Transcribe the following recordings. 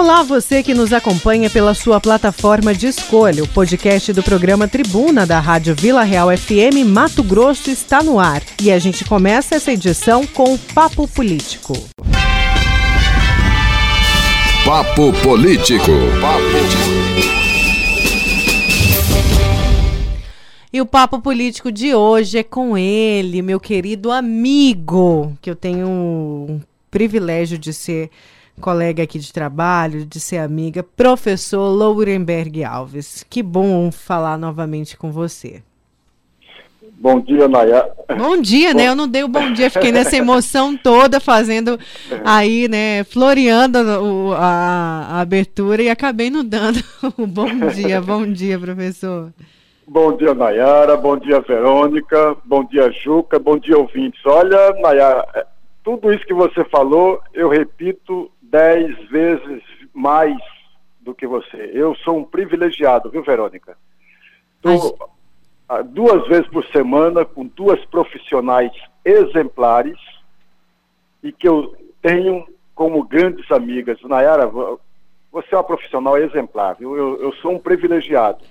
Olá, você que nos acompanha pela sua plataforma de escolha. O podcast do programa Tribuna da Rádio Vila Real FM Mato Grosso está no ar. E a gente começa essa edição com o Papo Político. Papo Político. E o papo político de hoje é com ele, meu querido amigo, que eu tenho um privilégio de ser colega aqui de trabalho, de ser amiga, professor Lourenberg Alves. Que bom falar novamente com você. Bom dia, Nayara. Bom dia, né? Eu não dei o bom dia, fiquei nessa emoção toda fazendo aí, né, floreando o, a, a, abertura e acabei não dando o bom dia. Bom dia, professor. Bom dia, Nayara. Bom dia, Verônica. Bom dia, Juca. Bom dia, ouvintes. Olha, Nayara, é, tudo isso que você falou, eu repito dez vezes mais do que você. Eu sou um privilegiado, viu, Verônica? Estou Mas... duas vezes por semana com duas profissionais exemplares e que eu tenho como grandes amigas. Nayara, você é uma profissional exemplar, viu? Eu, eu sou um privilegiado.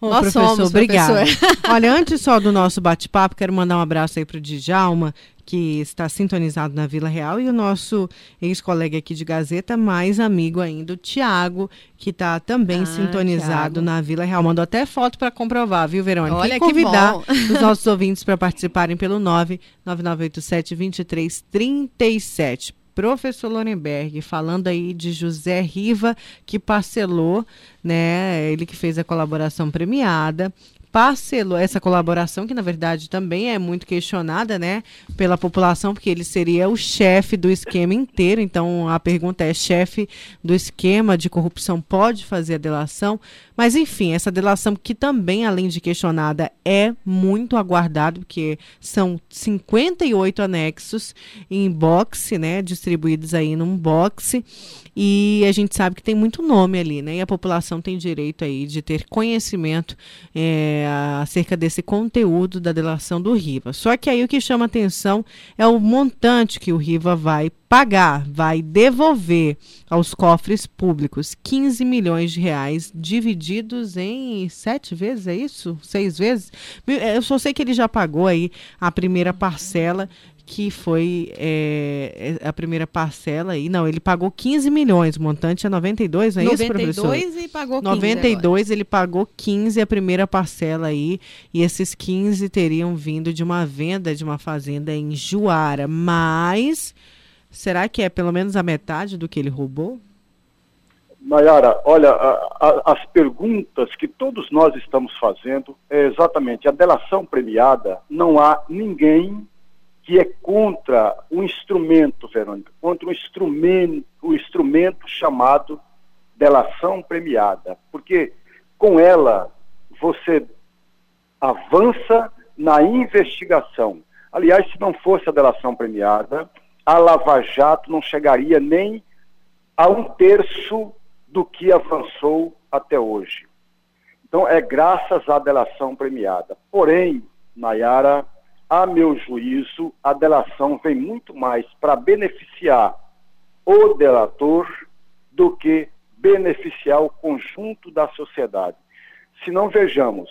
Ô, Nós professor, somos, obrigada. Olha, antes só do nosso bate-papo, quero mandar um abraço aí para o Djalma, que está sintonizado na Vila Real, e o nosso ex-colega aqui de Gazeta, mais amigo ainda, o Tiago, que está também ah, sintonizado Thiago. na Vila Real. Mandou até foto para comprovar, viu, Verônica? Olha e convidar os nossos ouvintes para participarem pelo 99987 2337 professor Lorenberg, falando aí de José Riva, que parcelou, né? Ele que fez a colaboração premiada, parcelou essa colaboração, que na verdade também é muito questionada, né, pela população, porque ele seria o chefe do esquema inteiro. Então a pergunta é: chefe do esquema de corrupção pode fazer a delação? Mas enfim, essa delação que também, além de questionada, é muito aguardado, porque são 58 anexos em boxe, né, distribuídos aí num boxe. E a gente sabe que tem muito nome ali, né? E a população tem direito aí de ter conhecimento é, acerca desse conteúdo da delação do Riva. Só que aí o que chama atenção é o montante que o Riva vai pagar, vai devolver aos cofres públicos 15 milhões de reais divididos em sete vezes, é isso? Seis vezes? Eu só sei que ele já pagou aí a primeira parcela que foi é, é, a primeira parcela aí. Não, ele pagou 15 milhões, o montante é 92, não é 92 isso, professor? 92 e pagou 15 92, agora. ele pagou 15 a primeira parcela aí, e esses 15 teriam vindo de uma venda de uma fazenda em Juara, mas será que é pelo menos a metade do que ele roubou? Nayara, olha, a, a, as perguntas que todos nós estamos fazendo é exatamente a delação premiada, não há ninguém que é contra o instrumento, Verônica, contra o instrumento, o instrumento chamado delação premiada, porque com ela você avança na investigação. Aliás, se não fosse a delação premiada, a Lava Jato não chegaria nem a um terço do que avançou até hoje. Então, é graças à delação premiada. Porém, Nayara, a meu juízo, a delação vem muito mais para beneficiar o delator do que beneficiar o conjunto da sociedade. Se não vejamos,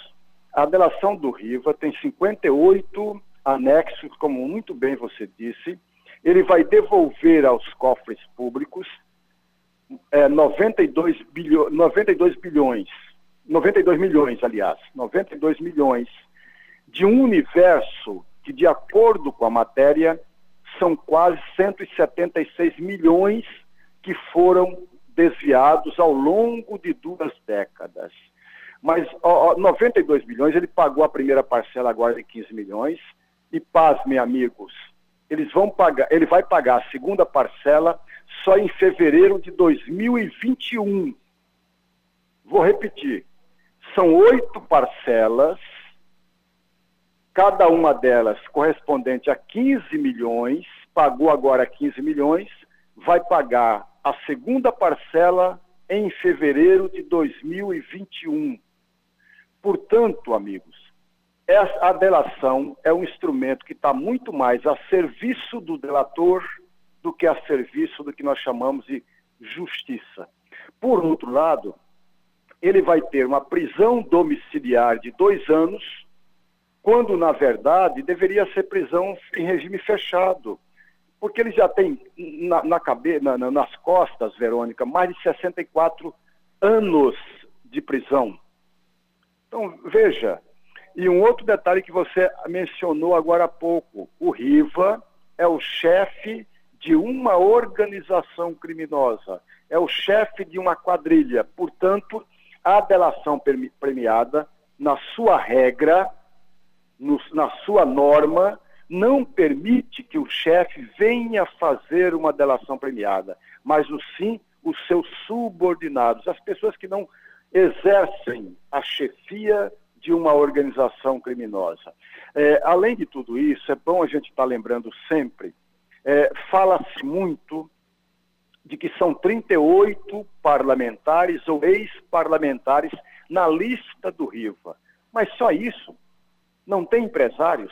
a delação do Riva tem 58 anexos, como muito bem você disse, ele vai devolver aos cofres públicos é, 92, bilho, 92 bilhões, 92 milhões, aliás, 92 milhões de um universo que, de acordo com a matéria, são quase 176 milhões que foram desviados ao longo de duas décadas. Mas ó, 92 milhões, ele pagou a primeira parcela agora de 15 milhões, e pasmem, amigos, eles vão pagar, ele vai pagar a segunda parcela só em fevereiro de 2021. Vou repetir. São oito parcelas cada uma delas correspondente a 15 milhões, pagou agora 15 milhões, vai pagar a segunda parcela em fevereiro de 2021. Portanto, amigos, a delação é um instrumento que está muito mais a serviço do delator do que a serviço do que nós chamamos de justiça. Por outro lado, ele vai ter uma prisão domiciliar de dois anos, quando, na verdade, deveria ser prisão em regime fechado. Porque ele já tem na, na cabe, na, nas costas, Verônica, mais de 64 anos de prisão. Então, veja, e um outro detalhe que você mencionou agora há pouco: o Riva é o chefe de uma organização criminosa, é o chefe de uma quadrilha. Portanto, a delação premiada, na sua regra, no, na sua norma, não permite que o chefe venha fazer uma delação premiada, mas sim os seus subordinados, as pessoas que não exercem a chefia de uma organização criminosa. É, além de tudo isso, é bom a gente estar tá lembrando sempre, é, fala-se muito de que são 38 parlamentares ou ex-parlamentares na lista do RIVA. Mas só isso? Não tem empresários?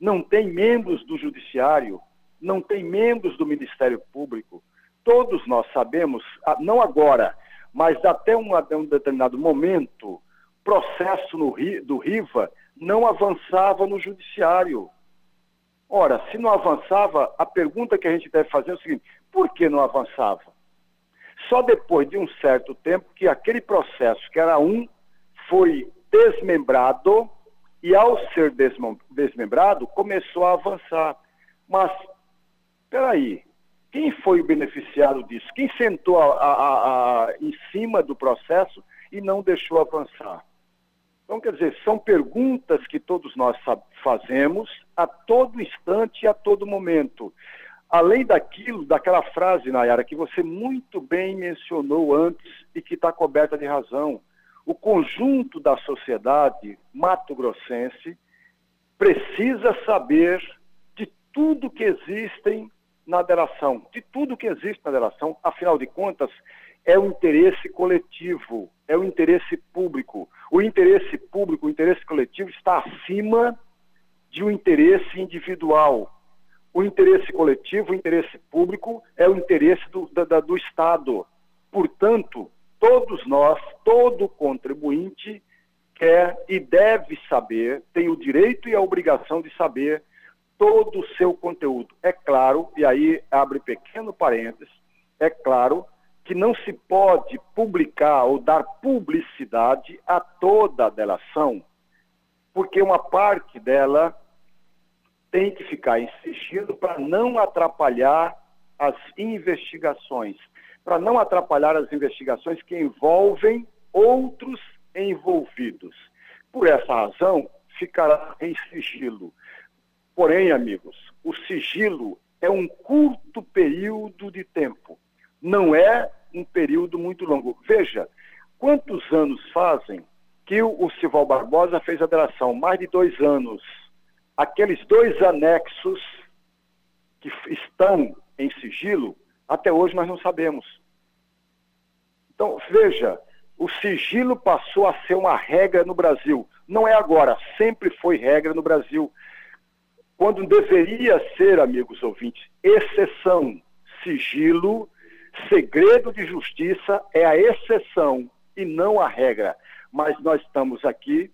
Não tem membros do Judiciário? Não tem membros do Ministério Público? Todos nós sabemos, ah, não agora, mas até um, um determinado momento, processo no, do RIVA não avançava no Judiciário. Ora, se não avançava, a pergunta que a gente deve fazer é o seguinte: por que não avançava? Só depois de um certo tempo que aquele processo, que era um, foi desmembrado e, ao ser desmembrado, começou a avançar. Mas, espera aí, quem foi o beneficiário disso? Quem sentou a, a, a, em cima do processo e não deixou avançar? Então, quer dizer, são perguntas que todos nós fazemos a todo instante e a todo momento. Além daquilo, daquela frase, Nayara, que você muito bem mencionou antes e que está coberta de razão. O conjunto da sociedade mato-grossense precisa saber de tudo que existem na delação, de tudo que existe na delação, afinal de contas, é o interesse coletivo, é o interesse público. O interesse público, o interesse coletivo está acima de um interesse individual. O interesse coletivo, o interesse público é o interesse do, da, do Estado. Portanto, todos nós, todo contribuinte quer e deve saber, tem o direito e a obrigação de saber todo o seu conteúdo. É claro, e aí abre pequeno parênteses, é claro que não se pode publicar ou dar publicidade a toda a delação, porque uma parte dela tem que ficar sigilo para não atrapalhar as investigações, para não atrapalhar as investigações que envolvem outros envolvidos. Por essa razão, ficará em sigilo. Porém, amigos, o sigilo é um curto período de tempo, não é um período muito longo. Veja, quantos anos fazem que o, Sival Barbosa fez a delação? Mais de dois anos. Aqueles dois anexos que estão em sigilo, até hoje nós não sabemos. Então, veja, o sigilo passou a ser uma regra no Brasil. Não é agora, sempre foi regra no Brasil quando deveria ser, amigos ouvintes, exceção. Sigilo, segredo de justiça é a exceção e não a regra. Mas nós estamos aqui,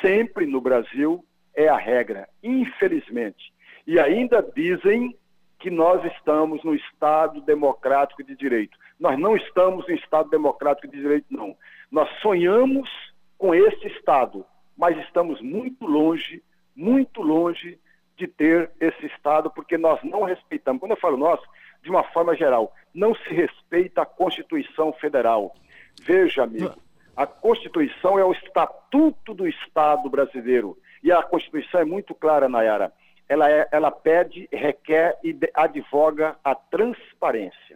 sempre no Brasil, é a regra, infelizmente. E ainda dizem que nós estamos no Estado democrático de direito. Nós não estamos no Estado democrático de direito, não. Nós sonhamos com esse Estado, mas estamos muito longe, muito longe de ter esse Estado, porque nós não respeitamos. Quando eu falo nós, de uma forma geral, não se respeita a Constituição Federal. Veja, amigo, a Constituição é o estatuto do Estado brasileiro. E a Constituição é muito clara, Nayara. Ela, é, ela pede, requer e advoga a transparência.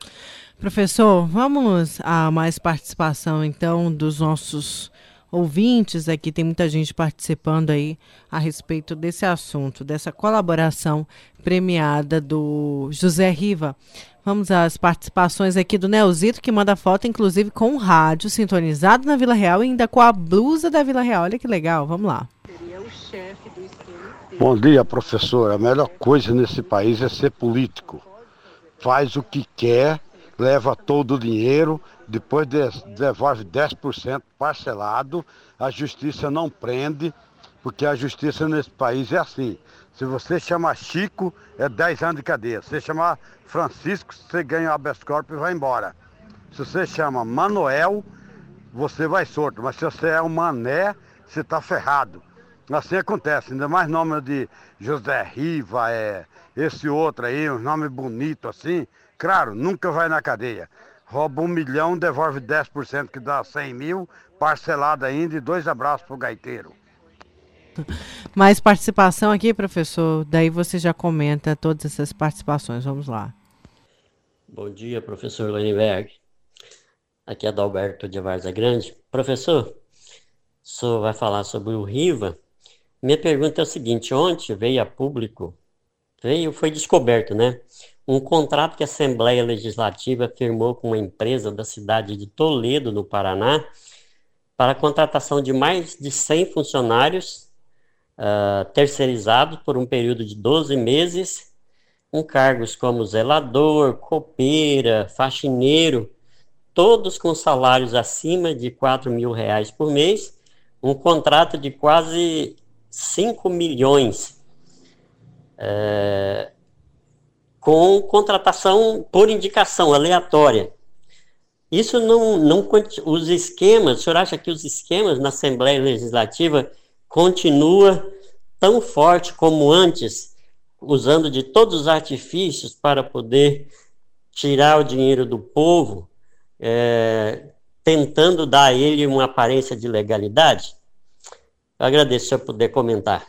Professor, vamos a mais participação, então, dos nossos ouvintes aqui, tem muita gente participando aí a respeito desse assunto, dessa colaboração premiada do José Riva. Vamos às participações aqui do Neuzito, que manda foto, inclusive, com o rádio sintonizado na Vila Real e ainda com a blusa da Vila Real. Olha que legal, vamos lá. Bom dia, professor. A melhor coisa nesse país é ser político. Faz o que quer, leva todo o dinheiro, depois devolve 10% parcelado, a justiça não prende, porque a justiça nesse país é assim. Se você chamar Chico, é 10 anos de cadeia. Se você chamar Francisco, você ganha o habeas corpus e vai embora. Se você chama Manuel, você vai solto. Mas se você é um mané, você está ferrado. Assim acontece, ainda mais nome de José Riva, é, esse outro aí, um nome bonito assim, claro, nunca vai na cadeia. Rouba um milhão, devolve 10%, que dá 100 mil, parcelado ainda, e dois abraços pro gaiteiro. Mais participação aqui, professor, daí você já comenta todas essas participações, vamos lá. Bom dia, professor Leniberg. Aqui é Adalberto de Varza Grande. Professor, o senhor vai falar sobre o RIVA, minha pergunta é o seguinte: ontem veio a público, veio, foi descoberto, né? Um contrato que a Assembleia Legislativa firmou com uma empresa da cidade de Toledo, no Paraná, para a contratação de mais de 100 funcionários uh, terceirizados por um período de 12 meses, com cargos como zelador, copeira, faxineiro, todos com salários acima de 4 mil reais por mês, um contrato de quase 5 milhões é, com contratação por indicação aleatória. Isso não, não. Os esquemas, o senhor acha que os esquemas na Assembleia Legislativa continua tão forte como antes, usando de todos os artifícios para poder tirar o dinheiro do povo, é, tentando dar a ele uma aparência de legalidade? Eu agradeço se eu puder comentar.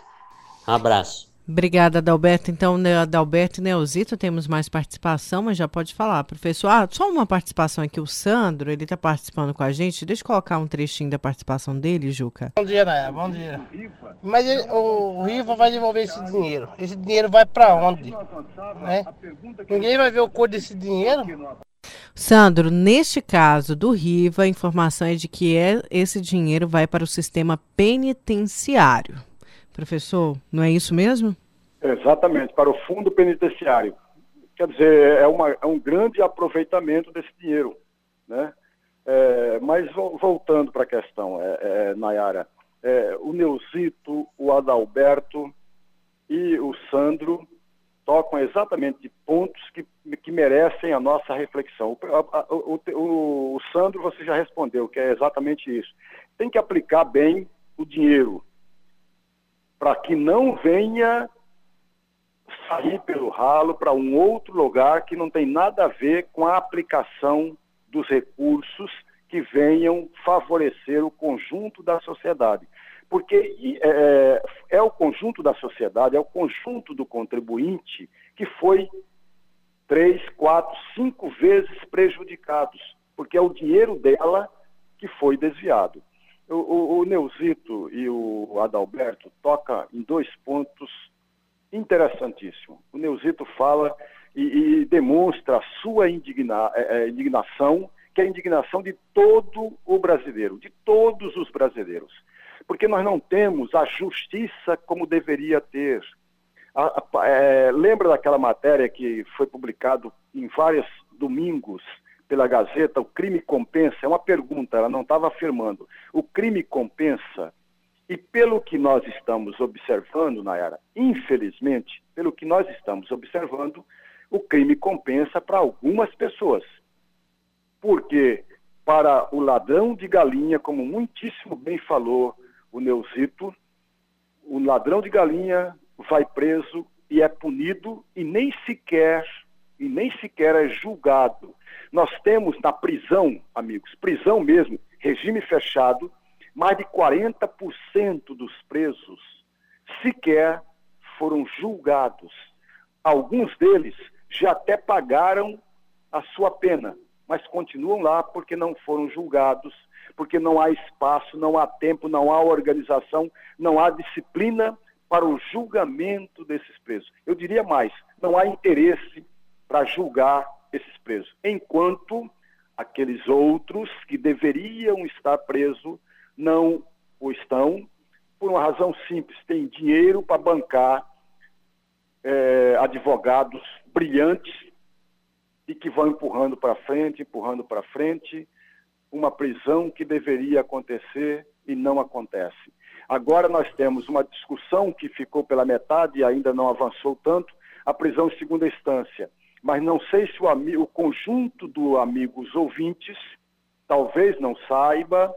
Um abraço. Obrigada, Adalberto. Então, né, Adalberto e Neuzito, temos mais participação, mas já pode falar. Professor, ah, só uma participação aqui. O Sandro, ele está participando com a gente. Deixa eu colocar um trechinho da participação dele, Juca. Bom dia, Naya. Bom dia. Mas ele, o Riva vai devolver esse dinheiro. Esse dinheiro vai para onde? Né? Ninguém vai ver o cor desse dinheiro? Sandro, neste caso do Riva, a informação é de que é, esse dinheiro vai para o sistema penitenciário. Professor, não é isso mesmo? Exatamente, para o fundo penitenciário. Quer dizer, é, uma, é um grande aproveitamento desse dinheiro. Né? É, mas voltando para a questão, é, é, Nayara, é, o Neuzito, o Adalberto e o Sandro tocam exatamente de pontos que, que merecem a nossa reflexão. O, o, o, o Sandro, você já respondeu, que é exatamente isso. Tem que aplicar bem o dinheiro para que não venha sair pelo ralo para um outro lugar que não tem nada a ver com a aplicação dos recursos que venham favorecer o conjunto da sociedade porque é, é, é o conjunto da sociedade, é o conjunto do contribuinte que foi três, quatro, cinco vezes prejudicados, porque é o dinheiro dela que foi desviado. O, o, o Neuzito e o Adalberto toca em dois pontos interessantíssimos. O Neuzito fala e, e demonstra a sua indigna, é, é, indignação, que é a indignação de todo o brasileiro, de todos os brasileiros porque nós não temos a justiça como deveria ter. A, a, é, lembra daquela matéria que foi publicado em vários domingos pela Gazeta, o crime compensa? É uma pergunta, ela não estava afirmando. O crime compensa? E pelo que nós estamos observando, Nayara, infelizmente, pelo que nós estamos observando, o crime compensa para algumas pessoas. Porque para o ladrão de galinha, como muitíssimo bem falou o Neuzito, o ladrão de galinha vai preso e é punido e nem sequer e nem sequer é julgado. Nós temos na prisão, amigos, prisão mesmo, regime fechado, mais de 40% dos presos sequer foram julgados. Alguns deles já até pagaram a sua pena, mas continuam lá porque não foram julgados porque não há espaço, não há tempo, não há organização, não há disciplina para o julgamento desses presos. Eu diria mais, não há interesse para julgar esses presos, enquanto aqueles outros que deveriam estar presos não o estão, por uma razão simples, têm dinheiro para bancar é, advogados brilhantes e que vão empurrando para frente, empurrando para frente, uma prisão que deveria acontecer e não acontece. Agora nós temos uma discussão que ficou pela metade e ainda não avançou tanto, a prisão em segunda instância. Mas não sei se o, o conjunto dos amigos ouvintes talvez não saiba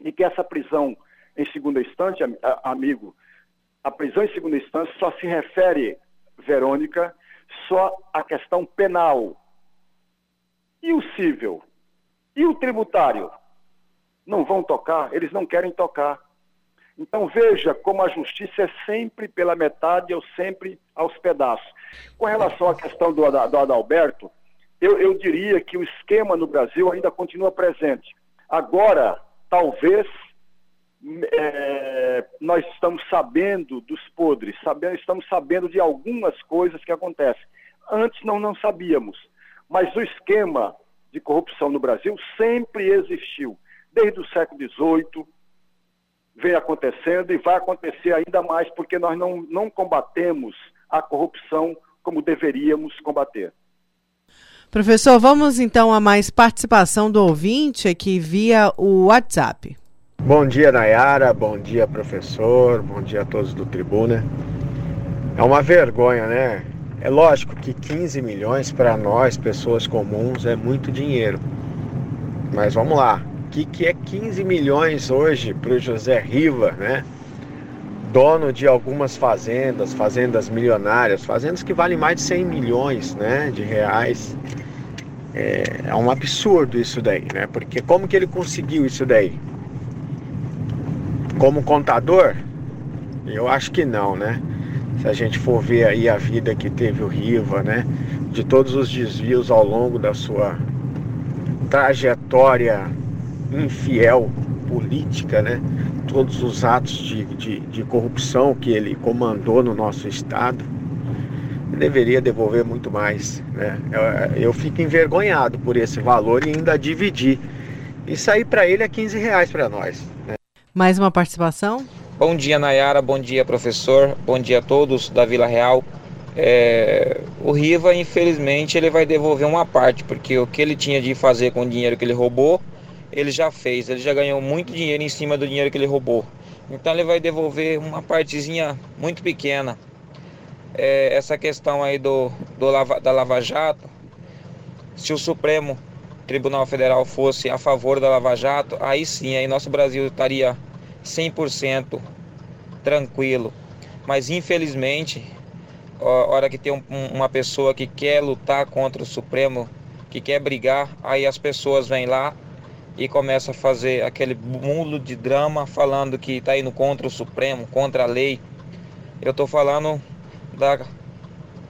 e que essa prisão em segunda instância, amigo, a prisão em segunda instância só se refere, Verônica, só à questão penal. E o civil? E o tributário? Não vão tocar? Eles não querem tocar. Então veja como a justiça é sempre pela metade ou sempre aos pedaços. Com relação à questão do, do Adalberto, eu, eu diria que o esquema no Brasil ainda continua presente. Agora, talvez é, nós estamos sabendo dos podres, sabendo, estamos sabendo de algumas coisas que acontecem. Antes não, não sabíamos, mas o esquema de corrupção no Brasil sempre existiu, desde o século XVIII, vem acontecendo e vai acontecer ainda mais porque nós não, não combatemos a corrupção como deveríamos combater. Professor, vamos então a mais participação do ouvinte aqui via o WhatsApp. Bom dia, Nayara. Bom dia, professor. Bom dia a todos do Tribuna. É uma vergonha, né? É lógico que 15 milhões para nós, pessoas comuns, é muito dinheiro. Mas vamos lá. O que, que é 15 milhões hoje para o José Riva, né? Dono de algumas fazendas, fazendas milionárias, fazendas que valem mais de 100 milhões né, de reais. É, é um absurdo isso daí, né? Porque como que ele conseguiu isso daí? Como contador? Eu acho que não, né? Se a gente for ver aí a vida que teve o Riva, né? De todos os desvios ao longo da sua trajetória infiel política, né? Todos os atos de, de, de corrupção que ele comandou no nosso estado, deveria devolver muito mais, né? Eu, eu fico envergonhado por esse valor e ainda dividir. Isso aí para ele é 15 reais para nós. Né? Mais uma participação? Bom dia, Nayara. Bom dia, professor. Bom dia a todos da Vila Real. É, o Riva, infelizmente, ele vai devolver uma parte, porque o que ele tinha de fazer com o dinheiro que ele roubou, ele já fez. Ele já ganhou muito dinheiro em cima do dinheiro que ele roubou. Então ele vai devolver uma partezinha muito pequena. É, essa questão aí do, do Lava, da Lava Jato, se o Supremo Tribunal Federal fosse a favor da Lava Jato, aí sim, aí nosso Brasil estaria 100% tranquilo. Mas infelizmente, a hora que tem um, uma pessoa que quer lutar contra o Supremo, que quer brigar, aí as pessoas vêm lá e começam a fazer aquele mundo de drama falando que está indo contra o Supremo, contra a lei. Eu estou falando da,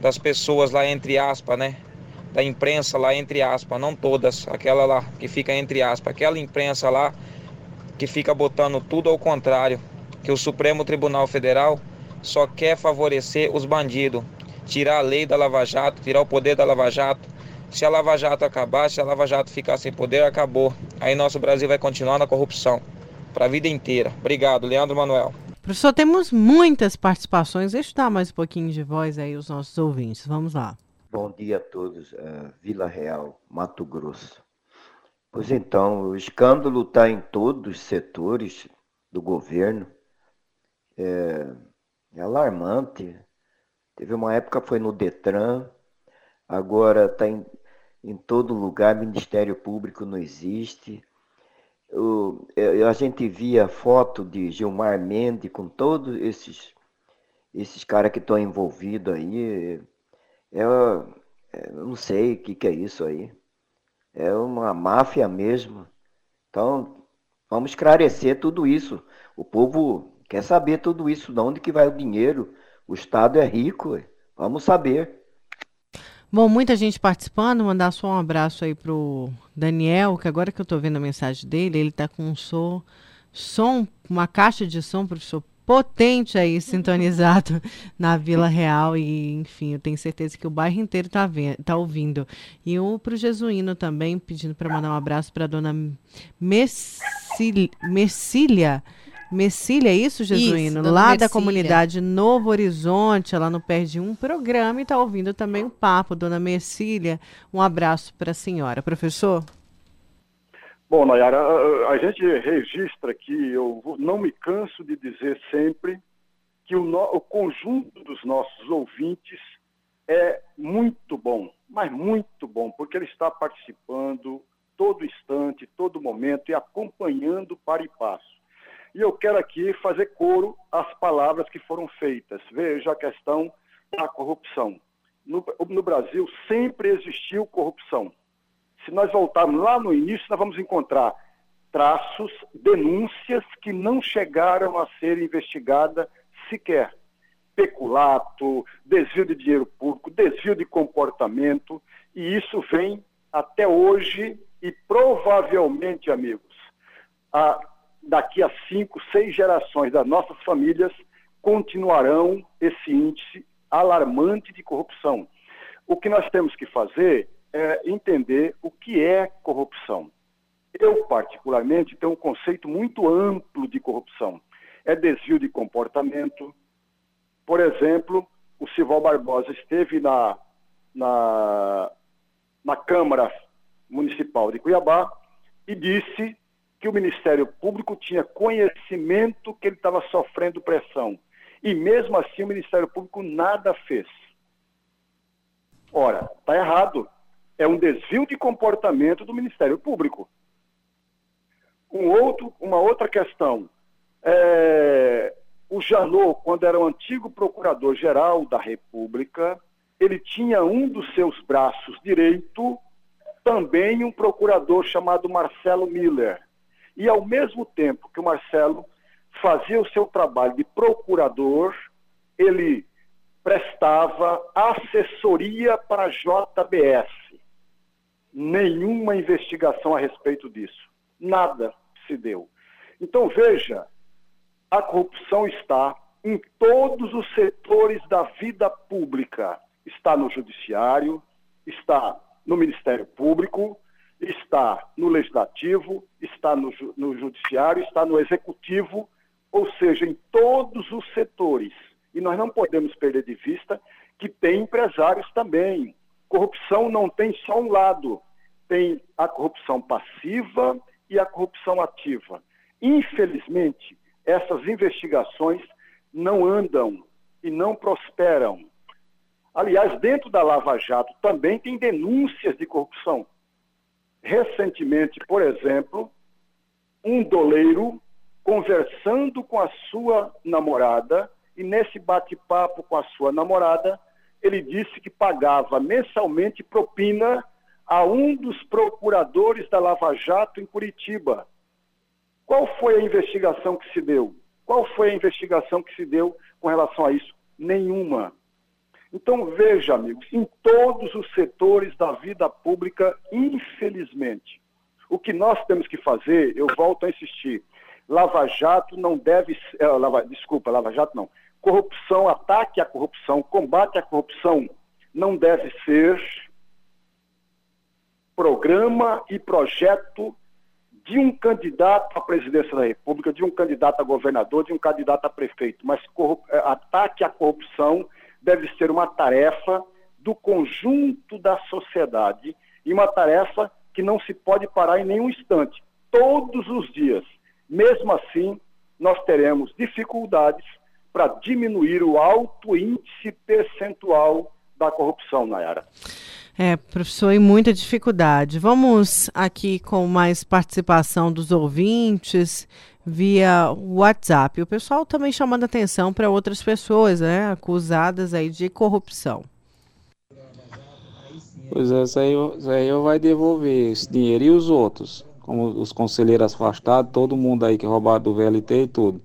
das pessoas lá entre aspas, né? Da imprensa lá entre aspas, não todas, aquela lá que fica entre aspas, aquela imprensa lá que fica botando tudo ao contrário, que o Supremo Tribunal Federal só quer favorecer os bandidos, tirar a lei da Lava Jato, tirar o poder da Lava Jato. Se a Lava Jato acabar, se a Lava Jato ficar sem poder, acabou. Aí nosso Brasil vai continuar na corrupção para a vida inteira. Obrigado, Leandro Manuel. Professor, temos muitas participações. Deixa eu dar mais um pouquinho de voz aí aos nossos ouvintes. Vamos lá. Bom dia a todos. Uh, Vila Real, Mato Grosso. Pois então, o escândalo está em todos os setores do governo. É, é alarmante. Teve uma época foi no Detran, agora está em, em todo lugar, Ministério Público não existe. O, é, a gente via foto de Gilmar Mendes com todos esses, esses caras que estão envolvidos aí. É, é, eu não sei o que, que é isso aí é uma máfia mesmo. Então, vamos esclarecer tudo isso. O povo quer saber tudo isso, de onde que vai o dinheiro. O Estado é rico, vamos saber. Bom, muita gente participando, mandar só um abraço aí pro Daniel, que agora que eu estou vendo a mensagem dele, ele está com um som, som, uma caixa de som, professor, potente aí sintonizado na Vila Real e enfim, eu tenho certeza que o bairro inteiro está tá ouvindo. E o pro Jesuíno também pedindo para mandar um abraço para dona Messília Messília, é isso, Jesuíno? Isso, lá Messília. da comunidade Novo Horizonte, ela não perde um programa e está ouvindo também o papo. Dona Messília, um abraço para a senhora. Professor? Bom, Nayara, a, gente registra aqui, eu não me canso de dizer sempre que o, no, o conjunto dos nossos ouvintes é muito bom, mas muito bom, porque ele está participando todo instante, todo momento e acompanhando para e passo. E eu quero aqui fazer coro às palavras que foram feitas. Veja a questão da corrupção. No, no Brasil sempre existiu corrupção se nós voltarmos lá no início, nós vamos encontrar traços, denúncias que não chegaram a ser investigadas sequer. Peculato, desvio de dinheiro público, desvio de comportamento, e isso vem até hoje e provavelmente, amigos, a, daqui a cinco, seis gerações das nossas famílias continuarão esse índice alarmante de corrupção. O que nós temos que fazer é, entender o que é corrupção. Eu, particularmente, tenho um conceito muito amplo de corrupção. É desvio de comportamento. Por exemplo, o Sival Barbosa esteve na, na, na Câmara Municipal de Cuiabá e disse que o Ministério Público tinha conhecimento que ele estava sofrendo pressão. E mesmo assim o Ministério Público nada fez. Ora, está errado é um desvio de comportamento do Ministério Público. Um outro, uma outra questão. É, o Janot, quando era o antigo procurador-geral da República, ele tinha um dos seus braços direito também um procurador chamado Marcelo Miller. E ao mesmo tempo que o Marcelo fazia o seu trabalho de procurador, ele prestava assessoria para a JBS nenhuma investigação a respeito disso. Nada se deu. Então, veja, a corrupção está em todos os setores da vida pública. Está no Judiciário, está no Ministério Público, está no Legislativo, está no, no Judiciário, está no Executivo, ou seja, em todos os setores. E nós não podemos perder de vista que tem empresários também, corrupção não tem só um lado, tem a corrupção passiva e a corrupção ativa. Infelizmente, essas investigações não andam e não prosperam. Aliás, dentro da Lava Jato também tem denúncias de corrupção. Recentemente, por exemplo, um doleiro conversando com a sua namorada e nesse bate-papo com a sua namorada, ele disse que pagava mensalmente propina a um dos procuradores da Lava Jato em Curitiba. Qual foi a investigação que se deu? Qual foi a investigação que se deu com relação a isso? Nenhuma. Então, veja, amigos, em todos os setores da vida pública, infelizmente, o que nós temos que fazer, eu volto a insistir, Lava Jato não deve. É, lava, desculpa, Lava Jato não corrupção, ataque à corrupção, combate à corrupção não deve ser programa e projeto de um candidato à presidência da República, de um candidato a governador, de um candidato a prefeito, mas eh, ataque à corrupção deve ser uma tarefa do conjunto da sociedade e uma tarefa que não se pode parar em nenhum instante, todos os dias. Mesmo assim, nós teremos dificuldades para diminuir o alto índice percentual da corrupção, Nayara. É, professor, e muita dificuldade. Vamos aqui com mais participação dos ouvintes via WhatsApp. O pessoal também chamando atenção para outras pessoas, né, acusadas aí de corrupção. Pois é, isso aí, isso aí eu vai devolver esse dinheiro e os outros, como os conselheiros afastados, todo mundo aí que roubaram do VLT e tudo.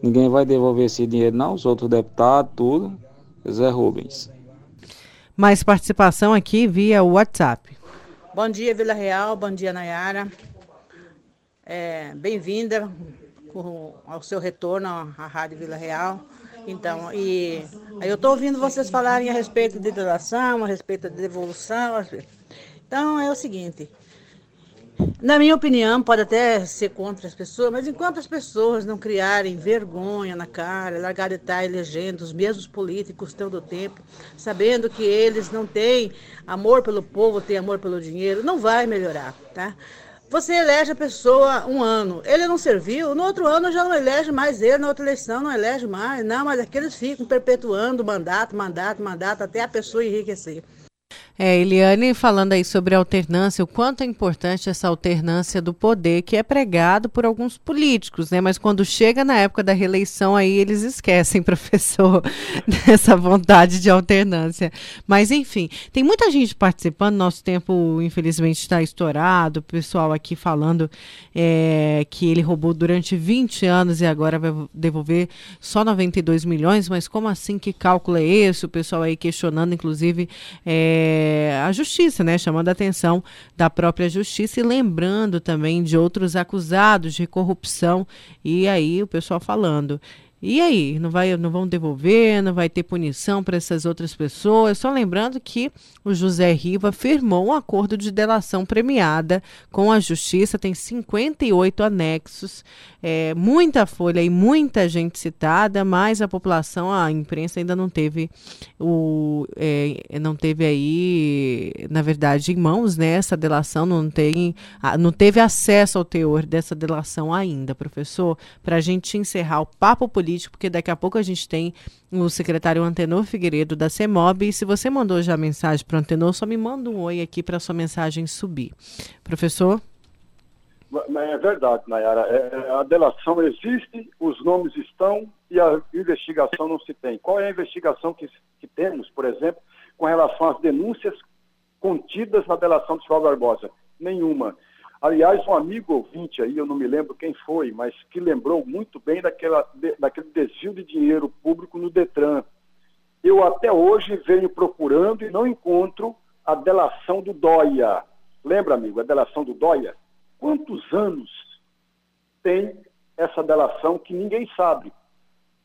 Ninguém vai devolver esse dinheiro, não. Os outros deputados, tudo. Zé Rubens. Mais participação aqui via WhatsApp. Bom dia, Vila Real. Bom dia, Nayara. É, Bem-vinda ao seu retorno à Rádio Vila Real. Então, e eu estou ouvindo vocês falarem a respeito de doação, a respeito de devolução. Então, é o seguinte: Na minha opinião, pode até ser contra as pessoas, mas enquanto as pessoas não criarem vergonha na cara, largar de estar elegendo os mesmos políticos todo o tempo, sabendo que eles não têm amor pelo povo, têm amor pelo dinheiro, não vai melhorar, tá? Você elege a pessoa um ano, ele não serviu, no outro ano já não elege mais ele, na outra eleição não elege mais, não, mas aqueles ficam perpetuando mandato, mandato, mandato, até a pessoa enriquecer. É, Eliane falando aí sobre alternância, o quanto é importante essa alternância do poder que é pregado por alguns políticos, né? Mas quando chega na época da reeleição, aí eles esquecem, professor, dessa vontade de alternância. Mas, enfim, tem muita gente participando, nosso tempo, infelizmente, está estourado. O pessoal aqui falando é, que ele roubou durante 20 anos e agora vai devolver só 92 milhões, mas como assim? Que cálculo é esse? O pessoal aí questionando, inclusive. É, a justiça, né, chamando a atenção da própria justiça e lembrando também de outros acusados de corrupção. E aí o pessoal falando. E aí, não, vai, não vão devolver, não vai ter punição para essas outras pessoas? Só lembrando que o José Riva firmou um acordo de delação premiada com a Justiça, tem 58 anexos, é, muita folha e muita gente citada, mas a população, a imprensa ainda não teve o é, não teve aí, na verdade, em mãos né, essa delação, não, tem, não teve acesso ao teor dessa delação ainda, professor, para a gente encerrar o papo político político, porque daqui a pouco a gente tem o secretário Antenor Figueiredo da CEMOB. E se você mandou já mensagem para o Antenor, só me manda um oi aqui para sua mensagem subir. Professor? É verdade, Nayara. É, é, a delação existe, os nomes estão e a investigação não se tem. Qual é a investigação que, que temos, por exemplo, com relação às denúncias contidas na delação de João Barbosa? Nenhuma. Aliás, um amigo ouvinte aí, eu não me lembro quem foi, mas que lembrou muito bem daquela, daquele desvio de dinheiro público no Detran. Eu até hoje venho procurando e não encontro a delação do Dóia. Lembra, amigo, a delação do Dóia? Quantos anos tem essa delação que ninguém sabe?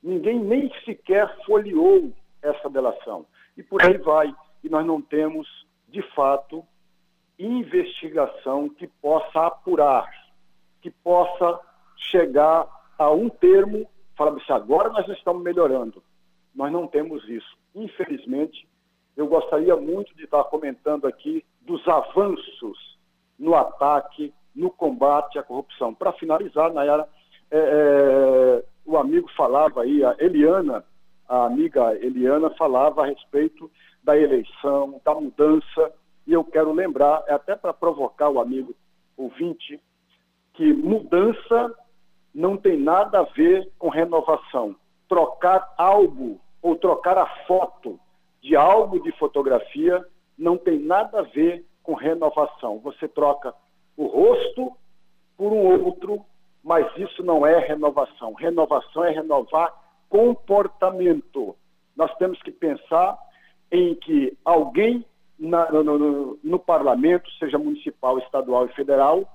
Ninguém nem sequer folheou essa delação. E por aí vai. E nós não temos, de fato, investigação que possa apurar, que possa chegar a um termo, falar assim, agora nós estamos melhorando. Nós não temos isso. Infelizmente, eu gostaria muito de estar comentando aqui dos avanços no ataque, no combate à corrupção. Para finalizar, Nayara, é, é, o amigo falava aí, a Eliana, a amiga Eliana falava a respeito da eleição, da mudança e eu quero lembrar, é até para provocar o amigo ouvinte, que mudança não tem nada a ver com renovação. Trocar algo ou trocar a foto de algo de fotografia não tem nada a ver com renovação. Você troca o rosto por um outro, mas isso não é renovação. Renovação é renovar comportamento. Nós temos que pensar em que alguém na, no, no, no parlamento, seja municipal, estadual e federal,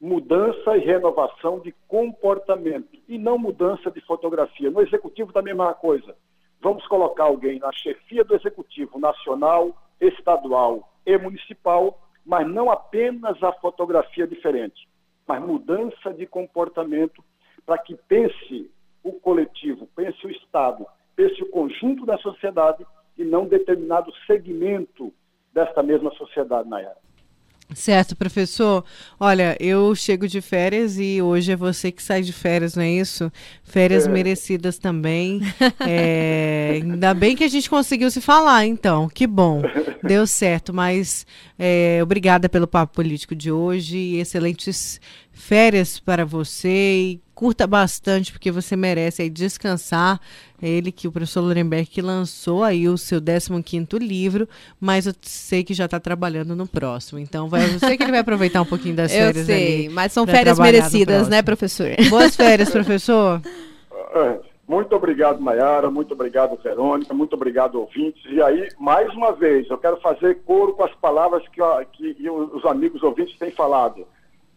mudança e renovação de comportamento e não mudança de fotografia. No executivo também é mesma coisa. Vamos colocar alguém na chefia do executivo nacional, estadual e municipal, mas não apenas a fotografia diferente, mas mudança de comportamento para que pense o coletivo, pense o Estado, pense o conjunto da sociedade e não determinado segmento desta mesma sociedade, Nayara. Certo, professor. Olha, eu chego de férias e hoje é você que sai de férias, não é isso? Férias é. merecidas também. É, ainda bem que a gente conseguiu se falar, então. Que bom. Deu certo, mas é, obrigada pelo papo político de hoje. Excelentes férias para você e curta bastante, porque você merece aí descansar. É ele que o professor Lorenberg que lançou aí o seu 15º livro, mas eu sei que já está trabalhando no próximo. Então, vai, eu sei que ele vai aproveitar um pouquinho das férias Eu sei, mas são férias merecidas, né, professor? Boas férias, professor. É, muito obrigado, Mayara. Muito obrigado, Verônica. Muito obrigado, ouvintes. E aí, mais uma vez, eu quero fazer coro com as palavras que, que os amigos ouvintes têm falado.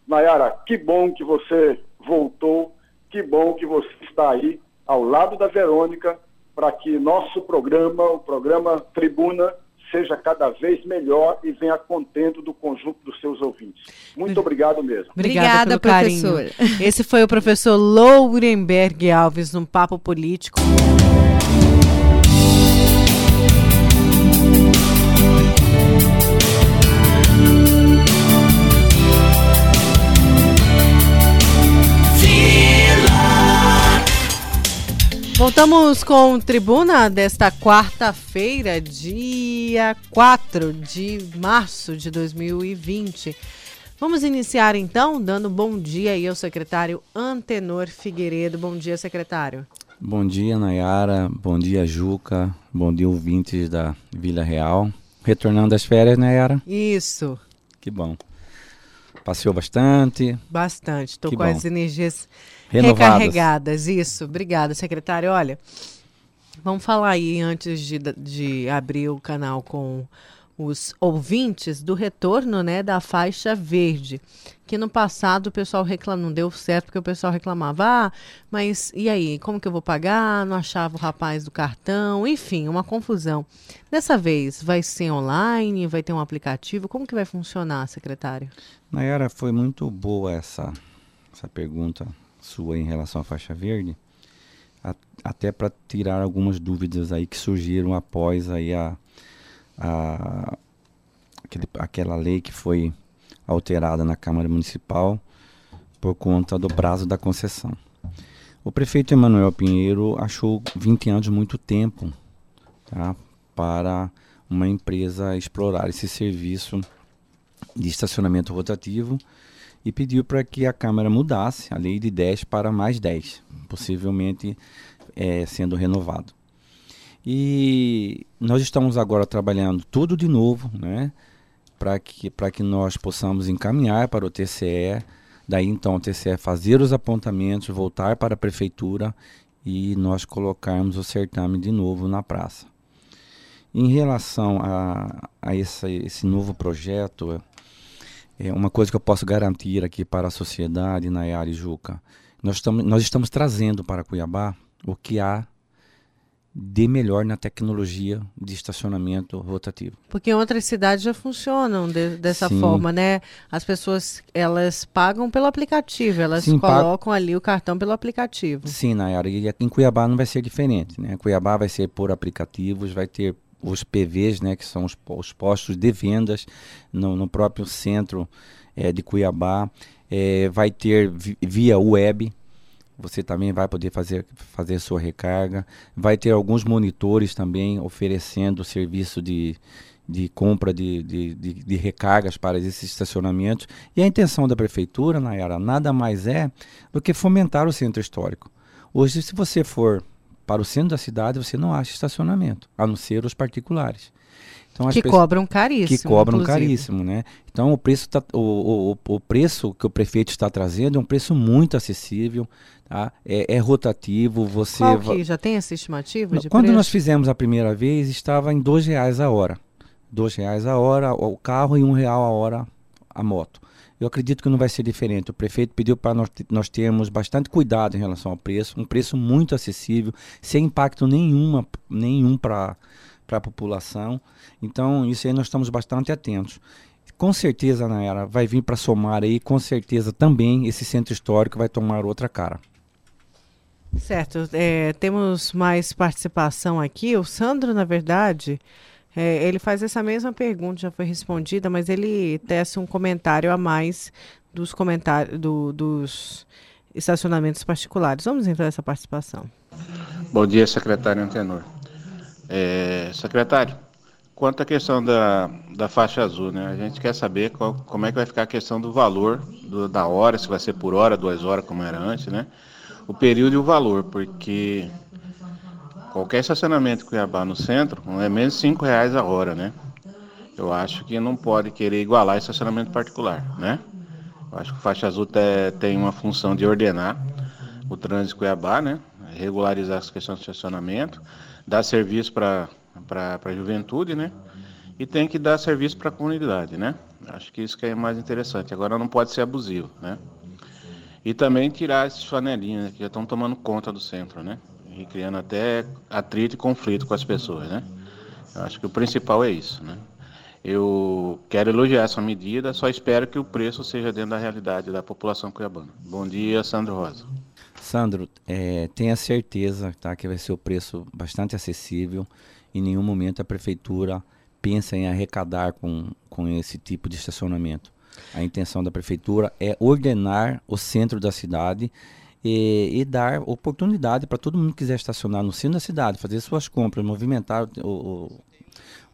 Nayara, que bom que você voltou, que bom que você está aí ao lado da Verônica para que nosso programa, o programa Tribuna, seja cada vez melhor e venha contendo do conjunto dos seus ouvintes. Muito obrigado mesmo. Obrigada, Obrigada professor. Carinho. Esse foi o professor Lourenberg Alves no Papo Político. Voltamos com Tribuna desta quarta-feira, dia 4 de março de 2020. Vamos iniciar então dando bom dia aí ao secretário Antenor Figueiredo. Bom dia, secretário. Bom dia, Nayara. Bom dia, Juca. Bom dia, ouvintes da Vila Real. Retornando das férias, Nayara? Isso. Que bom. Passeou bastante? Bastante. Estou com bom. as energias Renovadas. Recarregadas, isso. Obrigada, secretário. Olha, vamos falar aí, antes de, de abrir o canal com os ouvintes, do retorno né, da faixa verde. Que no passado o pessoal reclamou, não deu certo, porque o pessoal reclamava, ah, mas e aí, como que eu vou pagar? Não achava o rapaz do cartão, enfim, uma confusão. Dessa vez, vai ser online, vai ter um aplicativo, como que vai funcionar, secretário? Nayara, foi muito boa essa, essa pergunta sua em relação à faixa verde, a, até para tirar algumas dúvidas aí que surgiram após aí a, a aquele, aquela lei que foi alterada na Câmara Municipal por conta do prazo da concessão. O prefeito Emanuel Pinheiro achou 20 anos muito tempo tá, para uma empresa explorar esse serviço de estacionamento rotativo e pediu para que a Câmara mudasse a lei de 10 para mais 10, possivelmente é, sendo renovado. E nós estamos agora trabalhando tudo de novo, né, para que, que nós possamos encaminhar para o TCE, daí então o TCE fazer os apontamentos, voltar para a Prefeitura e nós colocarmos o certame de novo na praça. Em relação a, a esse, esse novo projeto, é uma coisa que eu posso garantir aqui para a sociedade, Nayara e Juca. Nós estamos, nós estamos trazendo para Cuiabá o que há de melhor na tecnologia de estacionamento rotativo. Porque outras cidades já funcionam de, dessa Sim. forma, né? As pessoas elas pagam pelo aplicativo, elas Sim, colocam pag... ali o cartão pelo aplicativo. Sim, Nayara, e em Cuiabá não vai ser diferente, né? Cuiabá vai ser por aplicativos, vai ter os PVs, né, que são os, os postos de vendas no, no próprio centro é, de Cuiabá. É, vai ter via web, você também vai poder fazer, fazer sua recarga. Vai ter alguns monitores também oferecendo serviço de, de compra de, de, de, de, recargas para esses estacionamentos. E a intenção da prefeitura, Nayara, nada mais é do que fomentar o centro histórico. Hoje, se você for para o centro da cidade você não acha estacionamento, a não ser os particulares. Então, que cobram caríssimo. Que cobram inclusive. caríssimo, né? Então o preço, tá, o, o, o, preço que o prefeito está trazendo é um preço muito acessível, tá? é, é rotativo. Você Qual que já tem essa estimativa de Quando preço? nós fizemos a primeira vez, estava em dois reais a hora. Dois reais a hora o carro e um real a hora a moto. Eu acredito que não vai ser diferente. O prefeito pediu para nós, nós termos bastante cuidado em relação ao preço, um preço muito acessível, sem impacto nenhuma, nenhum para a população. Então, isso aí nós estamos bastante atentos. Com certeza, Nayara, vai vir para somar aí, com certeza também esse centro histórico vai tomar outra cara. Certo, é, temos mais participação aqui. O Sandro, na verdade, é, ele faz essa mesma pergunta, já foi respondida, mas ele tece um comentário a mais dos comentários do, dos estacionamentos particulares. Vamos entrar nessa participação. Bom dia, secretário Antenor. É, secretário, quanto à questão da, da faixa azul, né? A gente quer saber qual, como é que vai ficar a questão do valor do, da hora, se vai ser por hora, duas horas, como era antes, né? O período e o valor, porque Qualquer estacionamento Cuiabá no centro não é menos de reais a hora, né? Eu acho que não pode querer igualar estacionamento particular, né? Eu acho que o faixa azul tem uma função de ordenar o trânsito Cuiabá, né? Regularizar as questões de estacionamento, dar serviço para a juventude, né? E tem que dar serviço para a comunidade, né? Acho que isso que é mais interessante. Agora não pode ser abusivo, né? E também tirar esses flanelinhos né, que já estão tomando conta do centro, né? E criando até atrito e conflito com as pessoas, né? Eu acho que o principal é isso, né? Eu quero elogiar essa medida, só espero que o preço seja dentro da realidade da população cuiabana. Bom dia, Sandro Rosa. Sandro, é, tenha certeza tá, que vai ser o preço bastante acessível. Em nenhum momento a prefeitura pensa em arrecadar com, com esse tipo de estacionamento. A intenção da prefeitura é ordenar o centro da cidade e, e dar oportunidade para todo mundo que quiser estacionar no centro da cidade, fazer suas compras, movimentar o, o,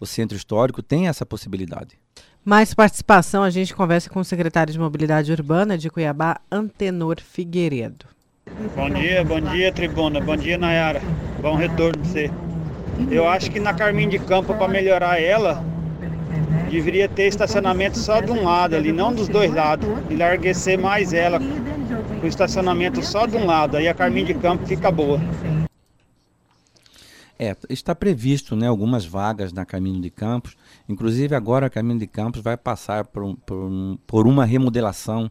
o centro histórico, tem essa possibilidade. Mais participação, a gente conversa com o secretário de Mobilidade Urbana de Cuiabá, Antenor Figueiredo. Bom dia, bom dia, tribuna. Bom dia, Nayara. Bom retorno de você. Eu acho que na Carminho de Campo, para melhorar ela, deveria ter estacionamento só de um lado ali, não dos dois lados. E larguecer mais ela com estacionamento só de um lado. Aí a Carminho de Campo fica boa. É, está previsto né, algumas vagas na Caminho de Campos. Inclusive agora a Caminho de Campos vai passar por, por, por uma remodelação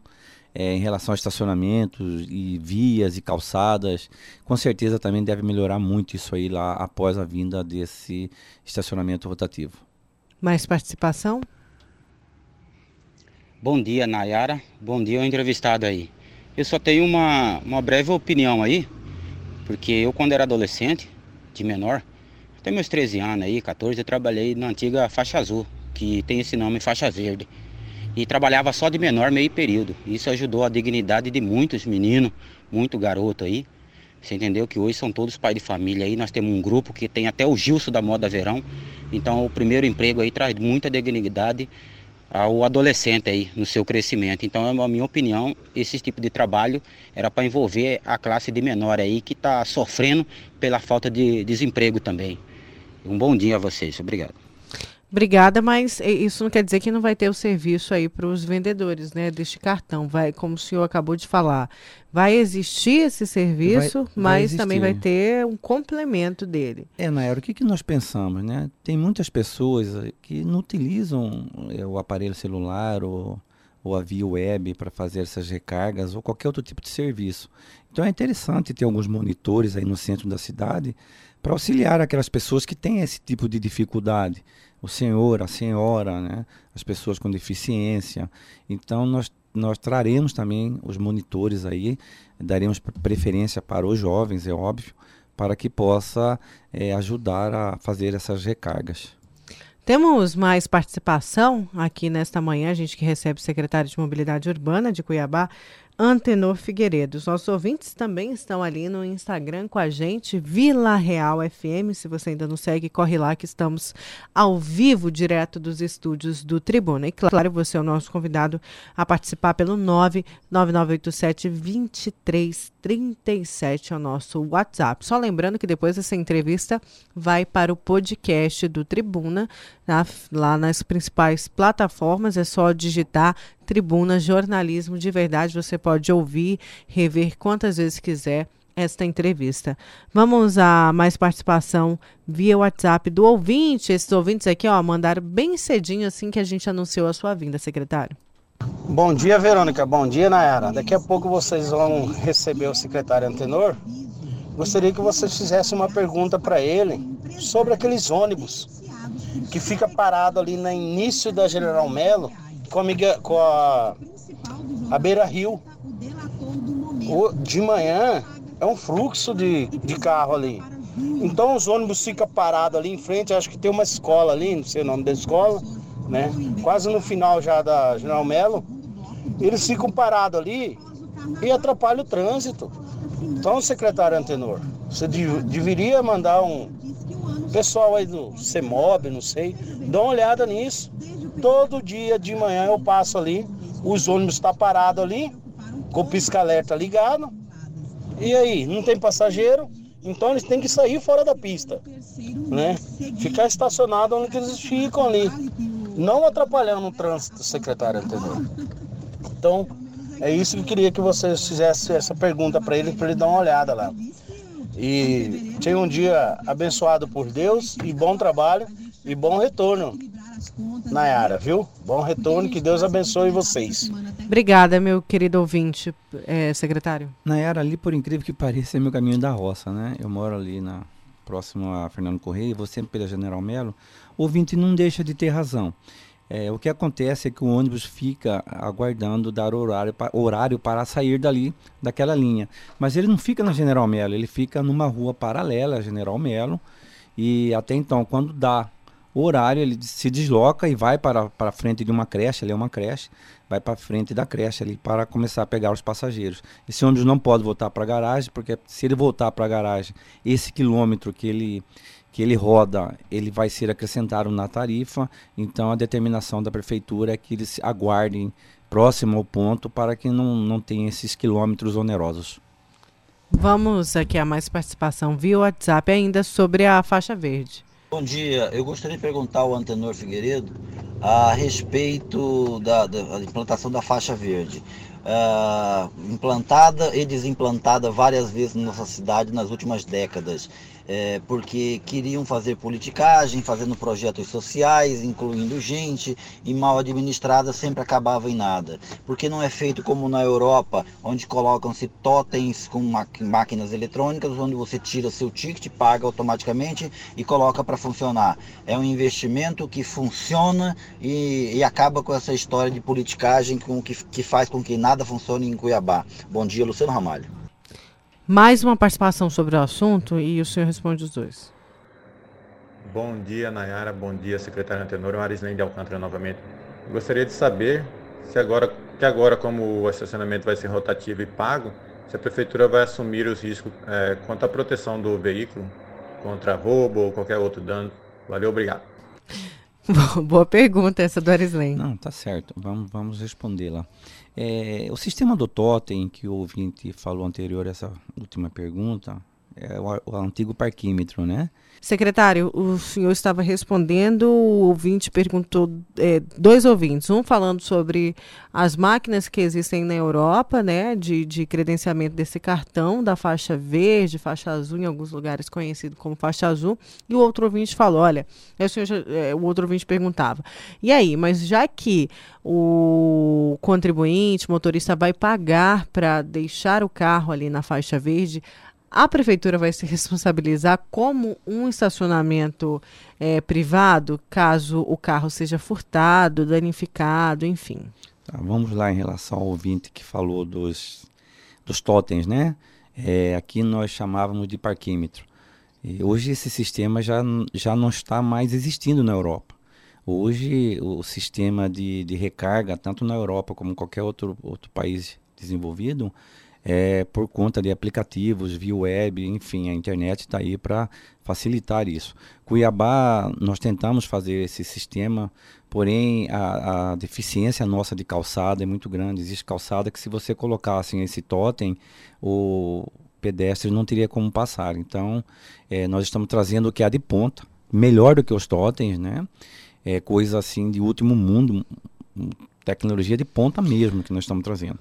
é, em relação a estacionamentos e vias e calçadas. Com certeza também deve melhorar muito isso aí lá após a vinda desse estacionamento rotativo. Mais participação? Bom dia, Nayara. Bom dia, o entrevistado aí. Eu só tenho uma, uma breve opinião aí, porque eu quando era adolescente, de menor, até meus 13 anos aí, 14, eu trabalhei na antiga faixa azul, que tem esse nome faixa verde. E trabalhava só de menor meio período. Isso ajudou a dignidade de muitos meninos, muito garoto aí. Você entendeu que hoje são todos pais de família aí. Nós temos um grupo que tem até o Gilson da Moda Verão. Então o primeiro emprego aí traz muita dignidade ao adolescente aí no seu crescimento. Então, é a minha opinião, esse tipo de trabalho era para envolver a classe de menor aí que está sofrendo pela falta de desemprego também. Um bom dia a vocês. Obrigado. Obrigada, mas isso não quer dizer que não vai ter o serviço aí para os vendedores, né, deste cartão. Vai, como o senhor acabou de falar, vai existir esse serviço, vai, mas também vai ter um complemento dele. É, Naira, o que, que nós pensamos, né? Tem muitas pessoas que não utilizam é, o aparelho celular ou, ou a via web para fazer essas recargas ou qualquer outro tipo de serviço. Então é interessante ter alguns monitores aí no centro da cidade para auxiliar aquelas pessoas que têm esse tipo de dificuldade. O senhor, a senhora, né? as pessoas com deficiência. Então, nós, nós traremos também os monitores aí, daremos preferência para os jovens, é óbvio, para que possa é, ajudar a fazer essas recargas. Temos mais participação aqui nesta manhã, a gente que recebe o secretário de Mobilidade Urbana de Cuiabá, Antenor Figueiredo. Os nossos ouvintes também estão ali no Instagram com a gente, Vila Real FM. Se você ainda não segue, corre lá que estamos ao vivo, direto dos estúdios do Tribuna. E claro, você é o nosso convidado a participar pelo 99987 2337, é o nosso WhatsApp. Só lembrando que depois dessa entrevista vai para o podcast do Tribuna, lá nas principais plataformas. É só digitar Tribuna Jornalismo de Verdade. Você pode ouvir, rever quantas vezes quiser esta entrevista. Vamos a mais participação via WhatsApp do ouvinte. Esses ouvintes aqui, ó, mandaram bem cedinho assim que a gente anunciou a sua vinda, secretário. Bom dia, Verônica. Bom dia, Nayara. Daqui a pouco vocês vão receber o secretário Antenor. Gostaria que vocês fizessem uma pergunta para ele sobre aqueles ônibus que fica parado ali no início da General Melo com a, com a, a Beira Rio. O, de manhã é um fluxo de, de carro ali. Então os ônibus ficam parados ali em frente, acho que tem uma escola ali, não sei o nome da escola, né? Quase no final já da General Melo. Eles ficam parados ali e atrapalham o trânsito. Então, secretário Antenor, você deveria mandar um pessoal aí do CEMOB, não sei, dá uma olhada nisso. Todo dia de manhã eu passo ali, os ônibus estão tá parados ali, com o pisca-alerta ligado. E aí, não tem passageiro, então eles têm que sair fora da pista, né? Ficar estacionado onde eles ficam ali, não atrapalhando o trânsito, secretário anterior. Então, é isso que eu queria que vocês fizessem essa pergunta para ele, para ele dar uma olhada lá. E tenha um dia abençoado por Deus e bom trabalho e bom retorno. Nayara, viu? Bom retorno, que Deus abençoe vocês. Obrigada, meu querido ouvinte, é, secretário. Nayara, ali por incrível que pareça, é meu caminho da roça, né? Eu moro ali na próximo a Fernando Correia, vou sempre pela General Melo, o ouvinte não deixa de ter razão. É, o que acontece é que o ônibus fica aguardando dar horário, horário para sair dali, daquela linha. Mas ele não fica na General Melo, ele fica numa rua paralela à General Melo. E até então, quando dá o horário, ele se desloca e vai para, para frente de uma creche, ali é uma creche, vai para frente da creche ali para começar a pegar os passageiros. Esse ônibus não pode voltar para a garagem, porque se ele voltar para a garagem, esse quilômetro que ele, que ele roda, ele vai ser acrescentado na tarifa, então a determinação da prefeitura é que eles aguardem próximo ao ponto para que não, não tenha esses quilômetros onerosos. Vamos aqui a mais participação via WhatsApp ainda sobre a faixa verde. Bom dia, eu gostaria de perguntar ao Antenor Figueiredo a respeito da, da implantação da faixa verde. Uh, implantada e desimplantada várias vezes na nossa cidade nas últimas décadas é, porque queriam fazer politicagem, fazendo projetos sociais, incluindo gente, e mal administrada sempre acabava em nada. Porque não é feito como na Europa, onde colocam-se totens com máquinas eletrônicas, onde você tira seu ticket, paga automaticamente e coloca para funcionar. É um investimento que funciona e, e, acaba com essa história de politicagem com, que, que faz com que nada funcione em Cuiabá. Bom dia, Luciano Ramalho mais uma participação sobre o assunto e o senhor responde os dois. Bom dia, Nayara. Bom dia, secretário Antenor. Marislene de Alcântara novamente. Gostaria de saber se agora, que agora, como o estacionamento vai ser rotativo e pago, se a prefeitura vai assumir os riscos é, quanto à proteção do veículo contra roubo ou qualquer outro dano. Valeu, obrigado. Boa pergunta essa do Arislene. Não, tá certo. Vamos, vamos respondê-la. É, o sistema do totem que o ouvinte falou anterior essa última pergunta é o, o antigo parquímetro, né? Secretário, o senhor estava respondendo, o ouvinte perguntou, é, dois ouvintes, um falando sobre as máquinas que existem na Europa, né, de, de credenciamento desse cartão, da faixa verde, faixa azul, em alguns lugares conhecido como faixa azul, e o outro ouvinte falou, olha, o, senhor, é, o outro ouvinte perguntava, e aí, mas já que o contribuinte, motorista vai pagar para deixar o carro ali na faixa verde, a prefeitura vai se responsabilizar como um estacionamento é, privado, caso o carro seja furtado, danificado, enfim. Tá, vamos lá em relação ao ouvinte que falou dos, dos totens, né? É, aqui nós chamávamos de parquímetro. E hoje esse sistema já, já não está mais existindo na Europa. Hoje o sistema de, de recarga, tanto na Europa como em qualquer outro, outro país desenvolvido, é, por conta de aplicativos, via web, enfim, a internet está aí para facilitar isso. Cuiabá, nós tentamos fazer esse sistema, porém a, a, deficiência nossa de calçada é muito grande. Existe calçada que se você colocasse esse totem, o pedestre não teria como passar. Então, é, nós estamos trazendo o que há de ponta, melhor do que os totens, né? É, coisa assim de último mundo, tecnologia de ponta mesmo que nós estamos trazendo.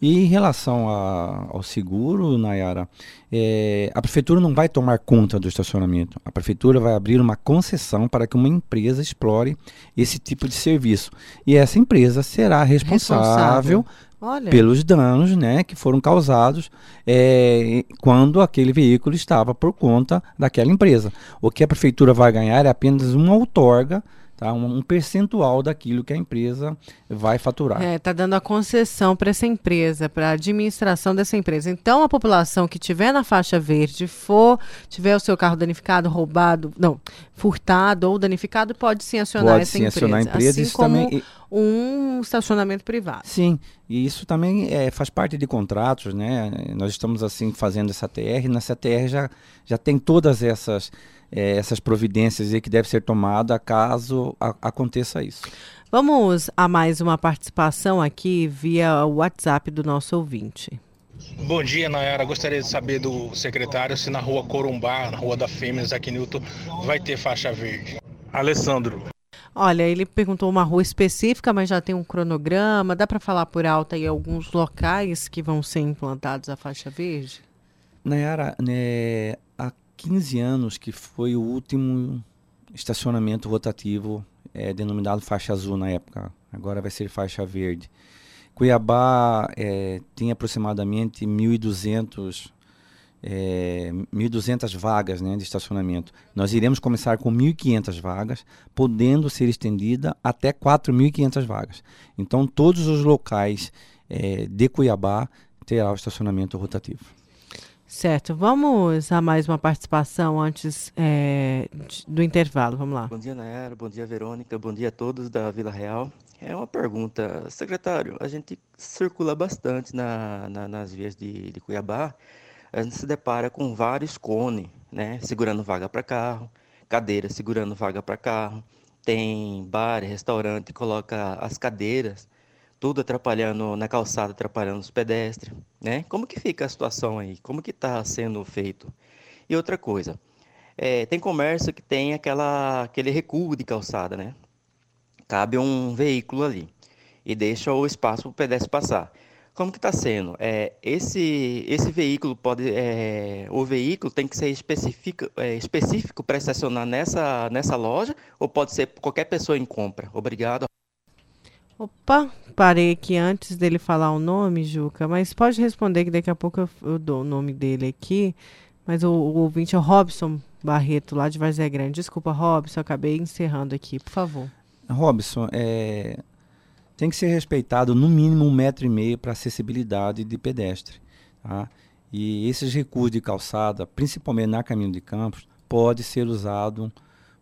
E em relação a, ao seguro, Nayara, é, a prefeitura não vai tomar conta do estacionamento. A prefeitura vai abrir uma concessão para que uma empresa explore esse tipo de serviço. E essa empresa será responsável, responsável. pelos danos né, que foram causados é, quando aquele veículo estava por conta daquela empresa. O que a prefeitura vai ganhar é apenas uma outorga tá? Um, um, percentual daquilo que a empresa vai faturar. É, tá dando a concessão para essa empresa, para a administração dessa empresa. Então, a população que tiver na faixa verde, for tiver o seu carro danificado, roubado, não, furtado ou danificado, pode sim acionar pode essa sim empresa. Acionar a empresa assim como também... um estacionamento privado. Sim, e isso também é, faz parte de contratos, né? Nós estamos assim fazendo essa TR, nessa TR já, já tem todas essas é, essas providências que deve ser tomada caso a, aconteça isso. Vamos a mais uma participação aqui via WhatsApp do nosso ouvinte. Bom dia, Nayara. Gostaria de saber do secretário se na rua Corumbá, na rua da Fêmeas, aqui Newton, vai ter faixa verde. Alessandro. Olha, ele perguntou uma rua específica, mas já tem um cronograma. Dá para falar por alta aí alguns locais que vão ser implantados a faixa verde? Nayara, né, 15 anos que foi o último estacionamento rotativo é, denominado faixa azul na época. Agora vai ser faixa verde. Cuiabá é, tem aproximadamente 1.200 é, 1.200 vagas né, de estacionamento. Nós iremos começar com 1.500 vagas, podendo ser estendida até 4.500 vagas. Então, todos os locais é, de Cuiabá terá o estacionamento rotativo. Certo, vamos a mais uma participação antes é, do intervalo. Vamos lá. Bom dia, Nayara. Bom dia, Verônica. Bom dia a todos da Vila Real. É uma pergunta, secretário. A gente circula bastante na, na, nas vias de, de Cuiabá a gente se depara com vários cones, né? Segurando vaga para carro, cadeira segurando vaga para carro. Tem bar, restaurante, coloca as cadeiras, tudo atrapalhando na calçada, atrapalhando os pedestres, né? Como que fica a situação aí? Como que está sendo feito? E outra coisa, é, tem comércio que tem aquela, aquele recuo de calçada, né? Cabe um veículo ali e deixa o espaço para o pedestre passar. Como que está sendo? É, esse, esse veículo pode, é, o veículo tem que ser específico, é, específico para estacionar nessa, nessa loja ou pode ser qualquer pessoa em compra? Obrigado. Opa, parei aqui antes dele falar o nome, Juca, mas pode responder que daqui a pouco eu, eu dou o nome dele aqui. Mas o, o ouvinte é o Robson Barreto, lá de Varzé Grande. Desculpa, Robson, acabei encerrando aqui, por favor. Robson, é, tem que ser respeitado no mínimo um metro e meio para acessibilidade de pedestre. Tá? E esses recursos de calçada, principalmente na caminho de campos, pode ser usado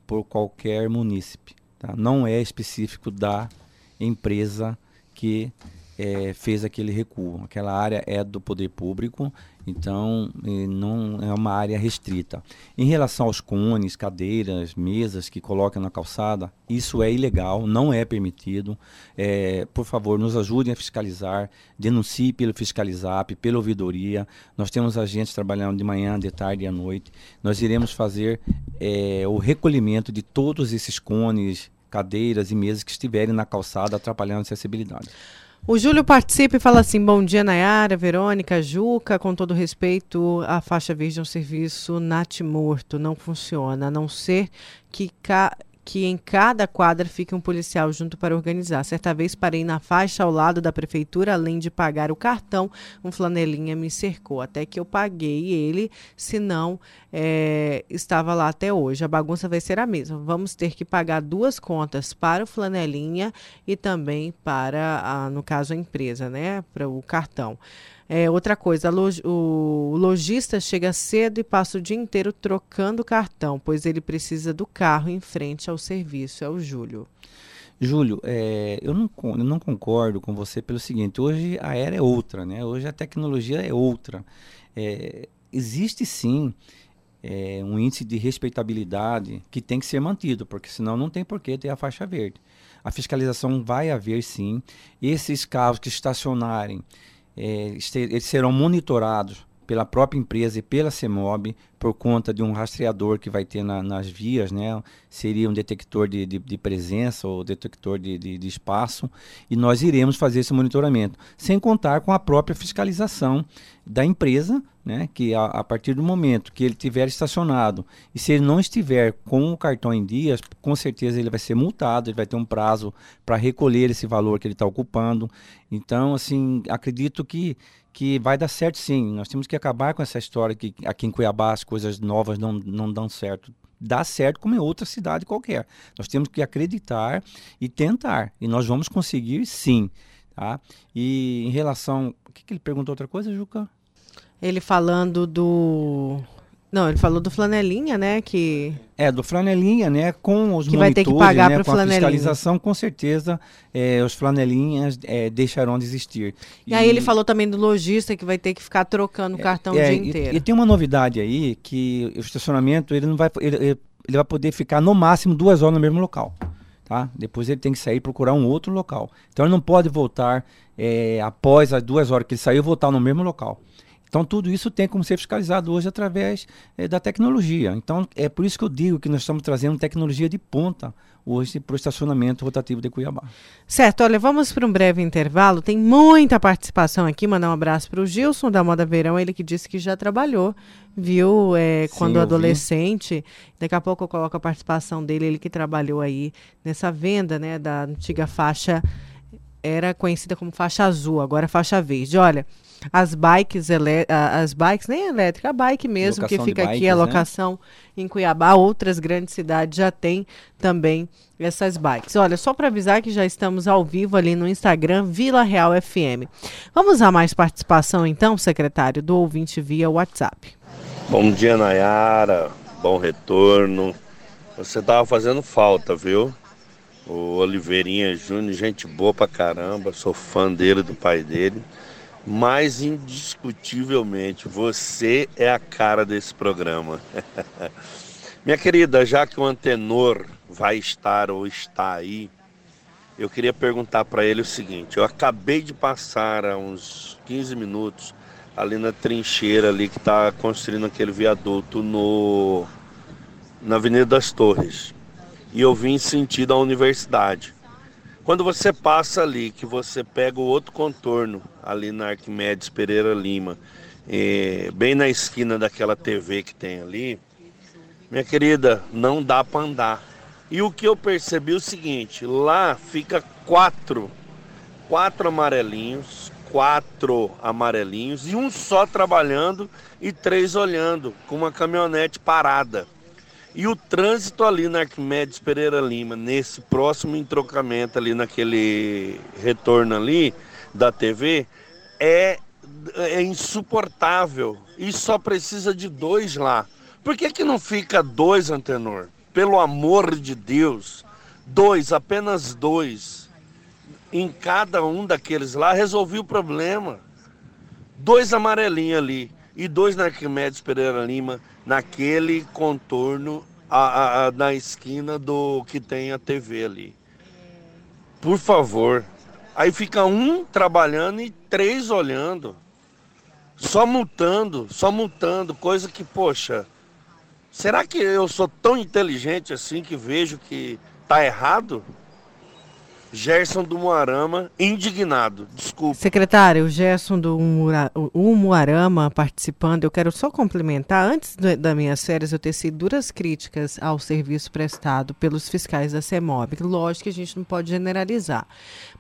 por qualquer munícipe. Tá? Não é específico da empresa que é, fez aquele recuo. Aquela área é do poder público, então não é uma área restrita. Em relação aos cones, cadeiras, mesas que colocam na calçada, isso é ilegal, não é permitido. É, por favor, nos ajudem a fiscalizar, denuncie pelo Fiscalizap, pela ouvidoria. Nós temos agentes trabalhando de manhã, de tarde e à noite. Nós iremos fazer é, o recolhimento de todos esses cones, cadeiras e mesas que estiverem na calçada atrapalhando a acessibilidade. O Júlio participa e fala assim: bom dia, Nayara, Verônica, Juca. Com todo respeito, a faixa verde é um serviço natimorto, não funciona, a não ser que, ca que em cada quadra fique um policial junto para organizar. Certa vez parei na faixa ao lado da prefeitura, além de pagar o cartão, um flanelinha me cercou, até que eu paguei ele, senão é, estava lá até hoje. A bagunça vai ser a mesma. Vamos ter que pagar duas contas para o flanelinha e também para, a, no caso, a empresa, né? Para o cartão. É, outra coisa, o lojista chega cedo e passa o dia inteiro trocando cartão, pois ele precisa do carro em frente ao serviço. É o Júlio. Júlio, é, eu, não, eu não concordo com você pelo seguinte: hoje a era é outra, né? Hoje a tecnologia é outra. É, existe sim é, um índice de respeitabilidade que tem que ser mantido, porque senão não tem por que ter a faixa verde. A fiscalização vai haver sim. Esses carros que estacionarem é, eles serão monitorados pela própria empresa e pela CEMOB por conta de um rastreador que vai ter na, nas vias, né? Seria um detector de, de, de presença ou detector de, de, de, espaço e nós iremos fazer esse monitoramento, sem contar com a própria fiscalização da empresa, né? Que a, a partir do momento que ele tiver estacionado e se ele não estiver com o cartão em dias, com certeza ele vai ser multado, ele vai ter um prazo para recolher esse valor que ele está ocupando. Então, assim, acredito que que vai dar certo sim. Nós temos que acabar com essa história que aqui em Cuiabá as coisas novas não, não dão certo. Dá certo como em outra cidade qualquer. Nós temos que acreditar e tentar. E nós vamos conseguir sim. Tá? E em relação. O que, que ele perguntou outra coisa, Juca? Ele falando do não, ele falou do flanelinha, né? Que é do flanelinha, né? Com os que vai ter que pagar né, com a fiscalização, com certeza é, os flanelinhas é, deixarão de existir. E, e, aí ele falou também do lojista que vai ter que ficar trocando o cartão é, o dia inteiro. E, e, tem uma novidade aí que o estacionamento ele não vai ele, ele vai poder ficar no máximo duas horas no mesmo local. Tá? Depois ele tem que sair e procurar um outro local. Então ele não pode voltar é, após as duas horas que ele saiu voltar no mesmo local. Então, tudo isso tem como ser fiscalizado hoje através é, da tecnologia. Então, é por isso que eu digo que nós estamos trazendo tecnologia de ponta hoje para o estacionamento rotativo de Cuiabá. Certo, olha, vamos para um breve intervalo. Tem muita participação aqui. Mandar um abraço para o Gilson da Moda Verão, ele que disse que já trabalhou, viu, é, quando Sim, adolescente. Daqui a pouco eu coloco a participação dele, ele que trabalhou aí nessa venda né, da antiga faixa era conhecida como faixa azul, agora é faixa verde. Olha, as bikes, ele, as bikes nem elétrica, a bike mesmo locação que fica bikes, aqui, a né? locação né? em Cuiabá, outras grandes cidades já tem também essas bikes. Olha, só para avisar que já estamos ao vivo ali no Instagram Vila Real FM. Vamos a mais participação então, secretário, do ouvinte via WhatsApp. Bom dia, Nayara. Bom retorno. Você tava fazendo falta, viu? O Oliveirinha Júnior, gente boa pra caramba, sou fã dele, do pai dele. Mas indiscutivelmente, você é a cara desse programa. Minha querida, já que o antenor vai estar ou está aí, eu queria perguntar para ele o seguinte: eu acabei de passar há uns 15 minutos ali na trincheira ali que está construindo aquele viaduto no na Avenida das Torres e eu vim sentido à universidade. Quando você passa ali, que você pega o outro contorno, ali na Arquimedes Pereira Lima, é, bem na esquina daquela TV que tem ali, minha querida, não dá para andar. E o que eu percebi é o seguinte, lá fica quatro, quatro amarelinhos, quatro amarelinhos e um só trabalhando e três olhando, com uma caminhonete parada. E o trânsito ali na Arquimedes Pereira Lima, nesse próximo entrocamento ali, naquele retorno ali da TV, é, é insuportável. E só precisa de dois lá. Por que, que não fica dois, Antenor? Pelo amor de Deus, dois, apenas dois. Em cada um daqueles lá, resolvi o problema. Dois amarelinhos ali e dois na Arquimedes Pereira Lima, naquele contorno a, a, na esquina do que tem a TV ali. Por favor. Aí fica um trabalhando e três olhando. Só multando, só multando, coisa que, poxa, será que eu sou tão inteligente assim que vejo que tá errado? Gerson do Muarama, indignado. Desculpa. Secretário, Gerson do Umuarama participando, eu quero só complementar. Antes das minhas férias, eu teci duras críticas ao serviço prestado pelos fiscais da CEMOB. Lógico que a gente não pode generalizar,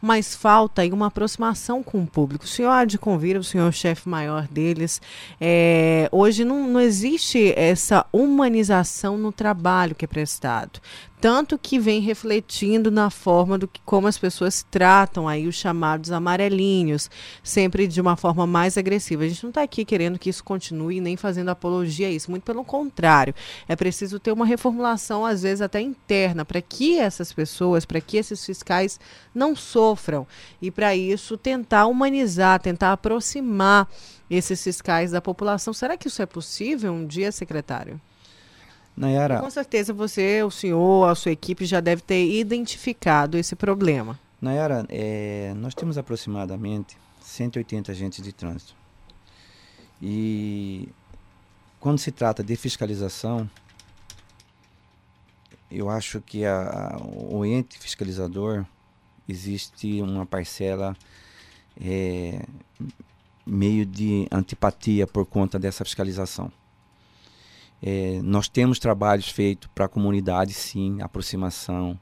mas falta aí uma aproximação com o público. O senhor há de convir, o senhor é o chefe maior deles. É, hoje não, não existe essa humanização no trabalho que é prestado tanto que vem refletindo na forma do que como as pessoas tratam aí os chamados amarelinhos, sempre de uma forma mais agressiva. A gente não está aqui querendo que isso continue nem fazendo apologia a isso, muito pelo contrário. É preciso ter uma reformulação às vezes até interna para que essas pessoas, para que esses fiscais não sofram e para isso tentar humanizar, tentar aproximar esses fiscais da população. Será que isso é possível um dia, secretário? Nayara, com certeza você, o senhor, a sua equipe já deve ter identificado esse problema. Nayara, é, nós temos aproximadamente 180 agentes de trânsito. E quando se trata de fiscalização, eu acho que a, a, o ente fiscalizador existe uma parcela é, meio de antipatia por conta dessa fiscalização. É, nós temos trabalhos feitos para a comunidade, sim, aproximação,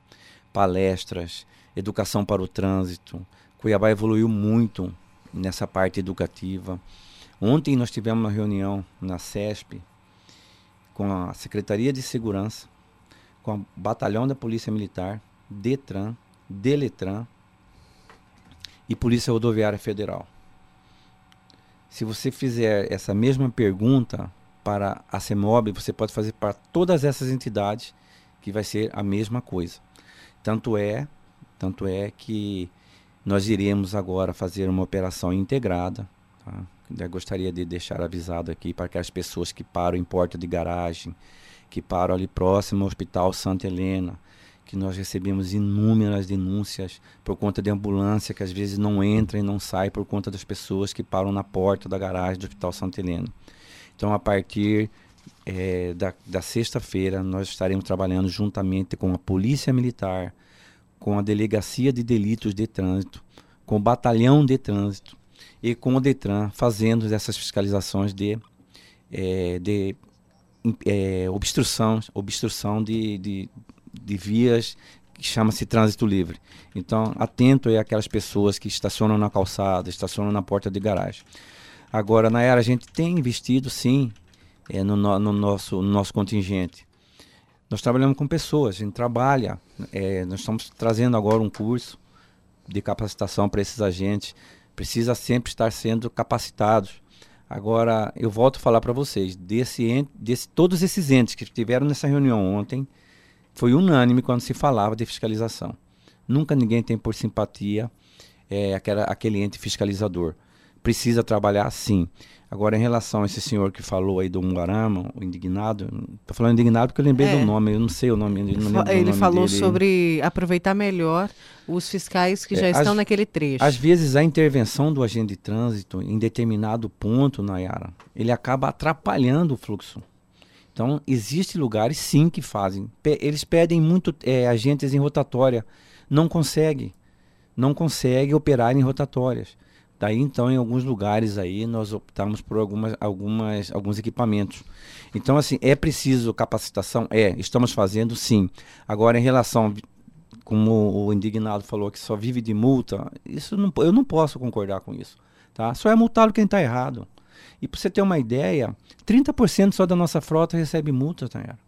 palestras, educação para o trânsito. Cuiabá evoluiu muito nessa parte educativa. Ontem nós tivemos uma reunião na CESP com a Secretaria de Segurança, com o Batalhão da Polícia Militar, DETRAN, DELETRAN e Polícia Rodoviária Federal. Se você fizer essa mesma pergunta para a CEMOB, você pode fazer para todas essas entidades, que vai ser a mesma coisa. Tanto é, tanto é que nós iremos agora fazer uma operação integrada. Tá? Eu gostaria de deixar avisado aqui para que as pessoas que param em porta de garagem, que param ali próximo ao Hospital Santa Helena, que nós recebemos inúmeras denúncias por conta de ambulância que às vezes não entra e não sai por conta das pessoas que param na porta da garagem do Hospital Santa Helena. Então, a partir é, da, da sexta-feira, nós estaremos trabalhando juntamente com a Polícia Militar, com a Delegacia de Delitos de Trânsito, com o Batalhão de Trânsito e com o Detran, fazendo essas fiscalizações de, é, de é, obstrução, obstrução de, de, de vias que chama-se trânsito livre. Então, atento aí aquelas pessoas que estacionam na calçada, estacionam na porta de garagem. Agora, na era, a gente tem investido sim é, no, no, nosso, no nosso contingente. Nós trabalhamos com pessoas, a gente trabalha, é, nós estamos trazendo agora um curso de capacitação para esses agentes, precisa sempre estar sendo capacitados. Agora, eu volto a falar para vocês, desse, desse, todos esses entes que estiveram nessa reunião ontem, foi unânime quando se falava de fiscalização. Nunca ninguém tem por simpatia é, aquela, aquele ente fiscalizador. Precisa trabalhar sim. Agora, em relação a esse senhor que falou aí do Mungarama, o indignado, estou falando indignado porque eu lembrei é. do nome, eu não sei o nome. Ele nome falou dele. sobre aproveitar melhor os fiscais que é, já estão às, naquele trecho. Às vezes, a intervenção do agente de trânsito em determinado ponto, Nayara, ele acaba atrapalhando o fluxo. Então, existem lugares sim que fazem. Eles pedem muito é, agentes em rotatória. Não consegue. Não consegue operar em rotatórias. Daí então em alguns lugares aí nós optamos por algumas, algumas, alguns equipamentos. Então assim, é preciso capacitação? É, estamos fazendo sim. Agora em relação, como o indignado falou que só vive de multa, isso não, eu não posso concordar com isso. Tá? Só é multado quem está errado. E para você ter uma ideia, 30% só da nossa frota recebe multa, Tayara.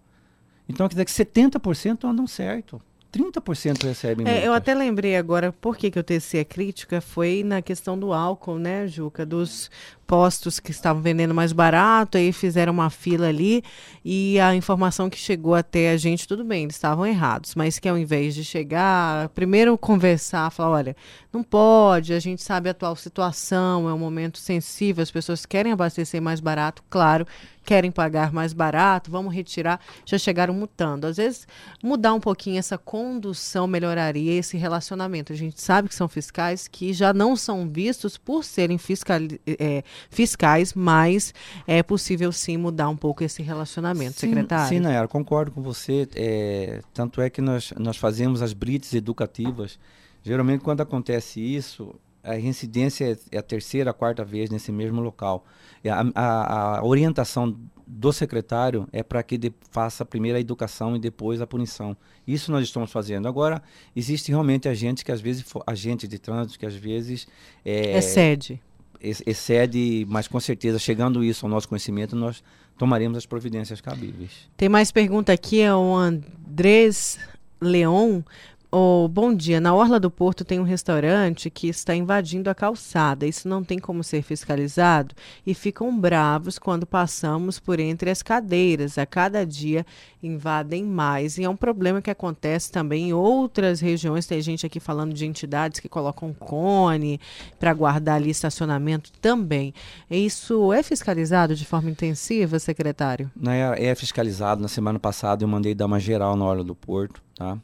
Então quer dizer que 70% andam certo. 30% recebem é, Eu até lembrei agora por que, que eu teci a crítica, foi na questão do álcool, né, Juca? Dos postos que estavam vendendo mais barato, aí fizeram uma fila ali e a informação que chegou até a gente, tudo bem, eles estavam errados, mas que ao invés de chegar, primeiro conversar, falar, olha, não pode, a gente sabe a atual situação, é um momento sensível, as pessoas querem abastecer mais barato, claro, querem pagar mais barato, vamos retirar, já chegaram mutando. Às vezes, mudar um pouquinho essa condução melhoraria esse relacionamento. A gente sabe que são fiscais que já não são vistos por serem fiscal, é, fiscais, mas é possível sim mudar um pouco esse relacionamento, sim, secretário. Sim, Nayara, concordo com você. É, tanto é que nós, nós fazemos as brites educativas. Geralmente, quando acontece isso, a reincidência é, é a terceira, a quarta vez nesse mesmo local. A, a, a orientação do secretário é para que de, faça primeiro a educação e depois a punição. Isso nós estamos fazendo. Agora, existe realmente agente que às vezes, agente de trânsito que às vezes... É, excede excede, mas com certeza, chegando isso ao nosso conhecimento, nós tomaremos as providências cabíveis. Tem mais pergunta aqui, é o Andrés Leon. Oh, bom dia. Na Orla do Porto tem um restaurante que está invadindo a calçada. Isso não tem como ser fiscalizado e ficam bravos quando passamos por entre as cadeiras. A cada dia invadem mais. E é um problema que acontece também em outras regiões. Tem gente aqui falando de entidades que colocam cone para guardar ali estacionamento também. Isso é fiscalizado de forma intensiva, secretário? É, é fiscalizado. Na semana passada eu mandei dar uma geral na Orla do Porto, tá?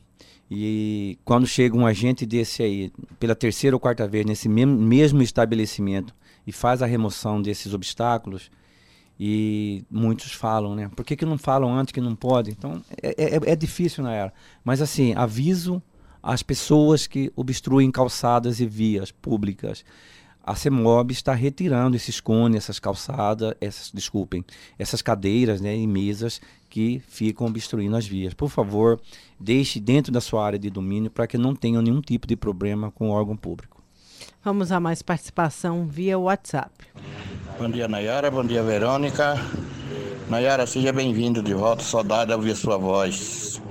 E quando chega um agente desse aí, pela terceira ou quarta vez, nesse mesmo estabelecimento, e faz a remoção desses obstáculos, e muitos falam, né? Por que, que não falam antes que não pode? Então, é, é, é difícil na era. Mas, assim, aviso às pessoas que obstruem calçadas e vias públicas a CEMOB está retirando esses cones, essas calçadas, essas, desculpem, essas cadeiras né, e mesas que ficam obstruindo as vias. Por favor, deixe dentro da sua área de domínio para que não tenham nenhum tipo de problema com o órgão público. Vamos a mais participação via WhatsApp. Bom dia, Nayara. Bom dia, Verônica. Nayara, seja bem-vindo de volta. Saudade de ouvir sua voz.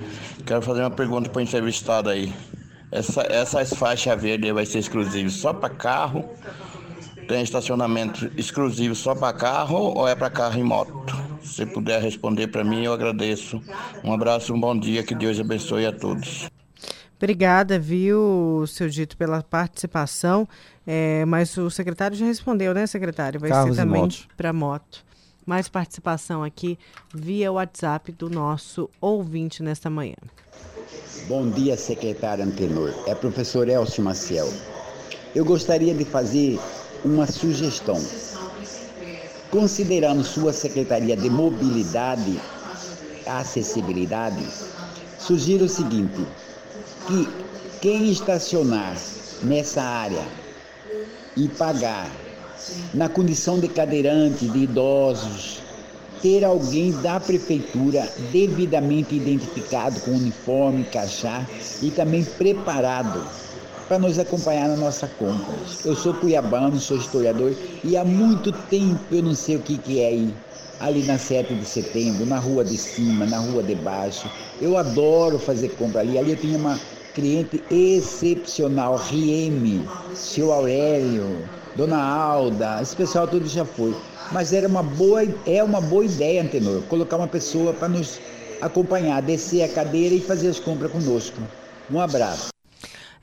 Quero fazer uma pergunta para o entrevistado aí. Essa, essas faixas verdes vai ser exclusivas só para carro? Tem estacionamento exclusivo só para carro ou é para carro e moto? Se puder responder para mim, eu agradeço. Um abraço, um bom dia, que Deus abençoe a todos. Obrigada, viu, seu dito, pela participação. É, mas o secretário já respondeu, né, secretário? Vai Carros ser também para moto. Mais participação aqui via WhatsApp do nosso ouvinte nesta manhã. Bom dia, secretário Antenor. É professor Elcio Maciel. Eu gostaria de fazer uma sugestão. Considerando sua Secretaria de Mobilidade Acessibilidade, sugiro o seguinte, que quem estacionar nessa área e pagar na condição de cadeirante, de idosos, ter alguém da prefeitura devidamente identificado com uniforme, cachá e também preparado para nos acompanhar na nossa compra. Eu sou cuiabano, sou historiador e há muito tempo eu não sei o que, que é aí. Ali na 7 de setembro, na rua de cima, na rua de baixo. Eu adoro fazer compra ali. Ali eu tinha uma cliente excepcional, Rieme, seu Aurélio, Dona Alda, esse pessoal tudo já foi. Mas era uma boa, é uma boa ideia, Antenor, colocar uma pessoa para nos acompanhar, descer a cadeira e fazer as compras conosco. Um abraço.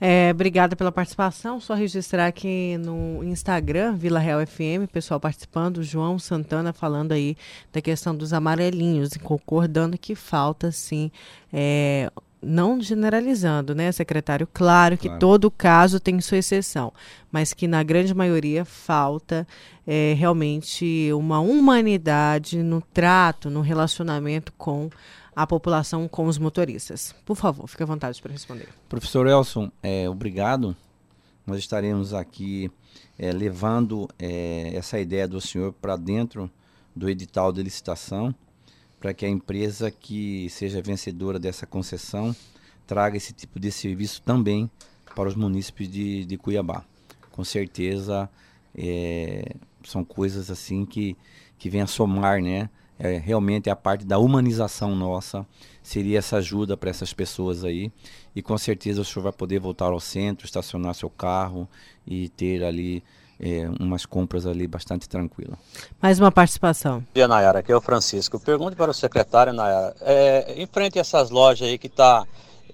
É, obrigada pela participação. Só registrar aqui no Instagram, Vila Real FM, pessoal participando, João Santana falando aí da questão dos amarelinhos, concordando que falta sim. É, não generalizando, né, secretário? Claro que claro. todo caso tem sua exceção, mas que na grande maioria falta é, realmente uma humanidade no trato, no relacionamento com a população com os motoristas. Por favor, fique à vontade para responder. Professor Elson, é, obrigado. Nós estaremos aqui é, levando é, essa ideia do senhor para dentro do edital de licitação, para que a empresa que seja vencedora dessa concessão traga esse tipo de serviço também para os munícipes de, de Cuiabá. Com certeza é, são coisas assim que, que vêm a somar, né? É, realmente a parte da humanização nossa seria essa ajuda para essas pessoas aí. E com certeza o senhor vai poder voltar ao centro, estacionar seu carro e ter ali é, umas compras ali bastante tranquila. Mais uma participação. Bom dia, Nayara. Aqui é o Francisco. Pergunte para o secretário, Nayara. É, em frente a essas lojas aí que está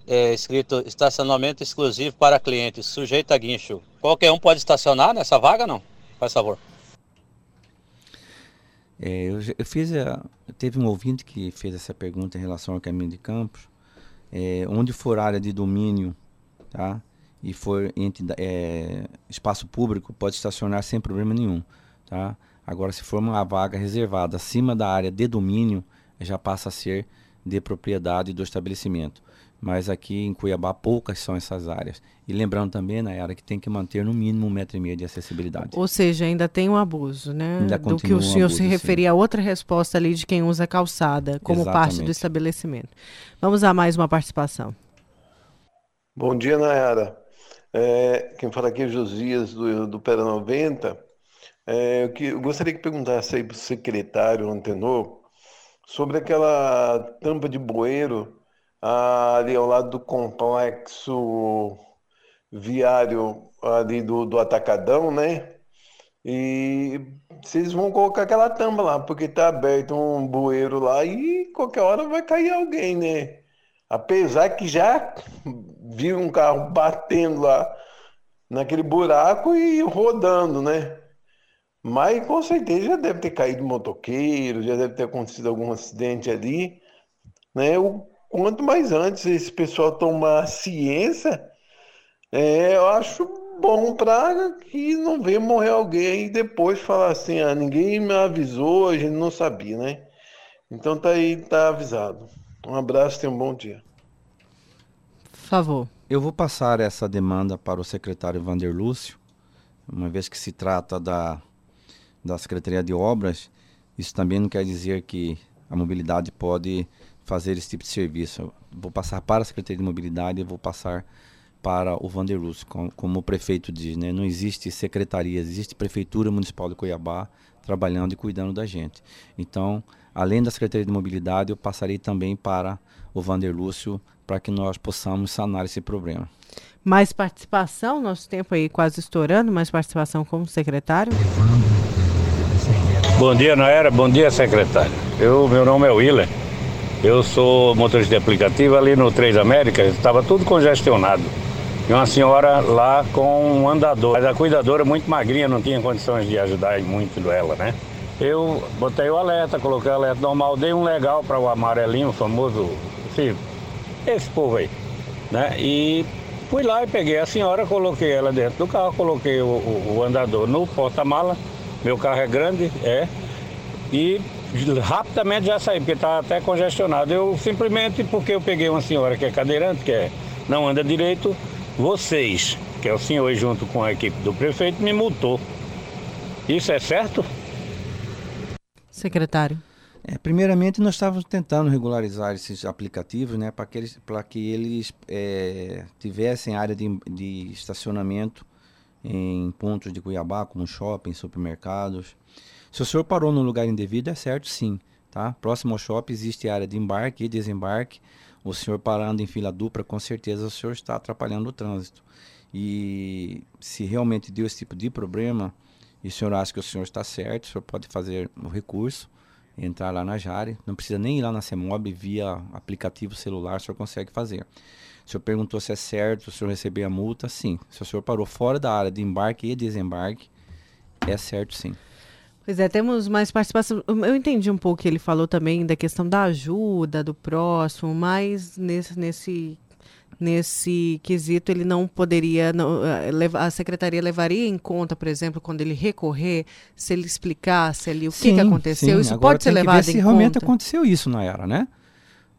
é, escrito estacionamento exclusivo para clientes, sujeito a guincho. Qualquer um pode estacionar nessa vaga, não? Faz favor. É, eu, eu, fiz a, teve um ouvinte que fez essa pergunta em relação ao caminho de campos. É, onde for área de domínio, tá? E for entre, é, espaço público, pode estacionar sem problema nenhum, tá? Agora, se for uma vaga reservada acima da área de domínio, já passa a ser de propriedade do estabelecimento mas aqui em Cuiabá poucas são essas áreas. E lembrando também, na área que tem que manter no mínimo um metro e meio de acessibilidade. Ou seja, ainda tem um abuso, né? Ainda Do que o senhor um abuso, se referia a outra resposta ali de quem usa calçada como Exatamente. parte do estabelecimento. Vamos a mais uma participação. Bom dia, Nayara. É, quem fala aqui é Josias do, do Pera 90. É, eu, que, eu gostaria que perguntasse aí para o secretário Antenor sobre aquela tampa de bueiro ali ao lado do complexo viário ali do, do Atacadão, né? E vocês vão colocar aquela tampa lá, porque tá aberto um bueiro lá e qualquer hora vai cair alguém, né? Apesar que já vi um carro batendo lá naquele buraco e rodando, né? Mas com certeza já deve ter caído motoqueiro, já deve ter acontecido algum acidente ali, né? O quanto mais antes esse pessoal tomar ciência, é, eu acho bom para que não venha morrer alguém e depois falar assim, ah, ninguém me avisou, a gente não sabia, né? Então tá aí, tá avisado. Um abraço, tenha um bom dia. Por favor. Eu vou passar essa demanda para o secretário Vander Lúcio, uma vez que se trata da, da Secretaria de Obras, isso também não quer dizer que a mobilidade pode fazer esse tipo de serviço. vou passar para a Secretaria de Mobilidade e vou passar para o Vanderluz, como, como, o prefeito diz, né? não existe secretaria, existe Prefeitura Municipal de Cuiabá trabalhando e cuidando da gente. Então, além da Secretaria de Mobilidade, eu passarei também para o Vanderlúcio para que nós possamos sanar esse problema. Mais participação, nosso tempo aí quase estourando, mais participação como secretário. Bom dia, Naera. Bom dia, secretário. Eu, meu nome é Willer. Eu sou motorista de aplicativo ali no Três Américas, estava tudo congestionado. E uma senhora lá com um andador. Mas a cuidadora muito magrinha, não tinha condições de ajudar muito ela, né? Eu botei o alerta, coloquei o alerta normal, dei um legal para o amarelinho, o famoso, esse, esse povo aí, né? E fui lá e peguei a senhora, coloquei ela dentro do carro, coloquei o, o, o andador no porta-mala, meu carro é grande, é, e rapidamente já saí, porque estava até congestionado. Eu simplesmente, porque eu peguei uma senhora que é cadeirante, que é, não anda direito, vocês, que é o senhor junto com a equipe do prefeito, me multou. Isso é certo? Secretário. É, primeiramente, nós estávamos tentando regularizar esses aplicativos né, para que eles, que eles é, tivessem área de, de estacionamento em pontos de Cuiabá, como shopping, supermercados. Se o senhor parou no lugar indevido, é certo sim. Tá? Próximo ao shopping existe área de embarque e desembarque. O senhor parando em fila dupla, com certeza o senhor está atrapalhando o trânsito. E se realmente deu esse tipo de problema, e o senhor acha que o senhor está certo, o senhor pode fazer o recurso entrar lá na Jari. Não precisa nem ir lá na CEMOB via aplicativo celular, o senhor consegue fazer. O senhor perguntou se é certo, o senhor receber a multa, sim. Se o senhor parou fora da área de embarque e desembarque, é certo sim. Pois é, temos mais participação. Eu entendi um pouco que ele falou também da questão da ajuda do próximo, mas nesse, nesse nesse quesito ele não poderia não, eh, a secretaria levaria em conta por exemplo quando ele recorrer se ele explicasse ali o sim, que, que aconteceu sim. isso Agora pode ser levado se em realmente conta aconteceu isso na era né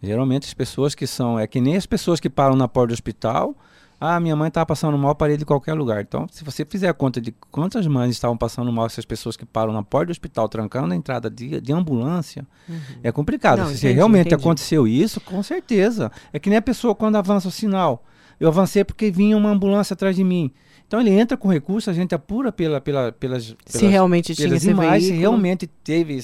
geralmente as pessoas que são é que nem as pessoas que param na porta do hospital ah, minha mãe estava passando mal, parei de qualquer lugar. Então, se você fizer a conta de quantas mães estavam passando mal, essas pessoas que param na porta do hospital, trancando a entrada de, de ambulância, uhum. é complicado. Não, se entendi, realmente entendi. aconteceu isso, com certeza. É que nem a pessoa quando avança o sinal. Eu avancei porque vinha uma ambulância atrás de mim. Então ele entra com recurso, a gente apura pela, pela, pelas, se realmente pelas tinha imagens, se realmente teve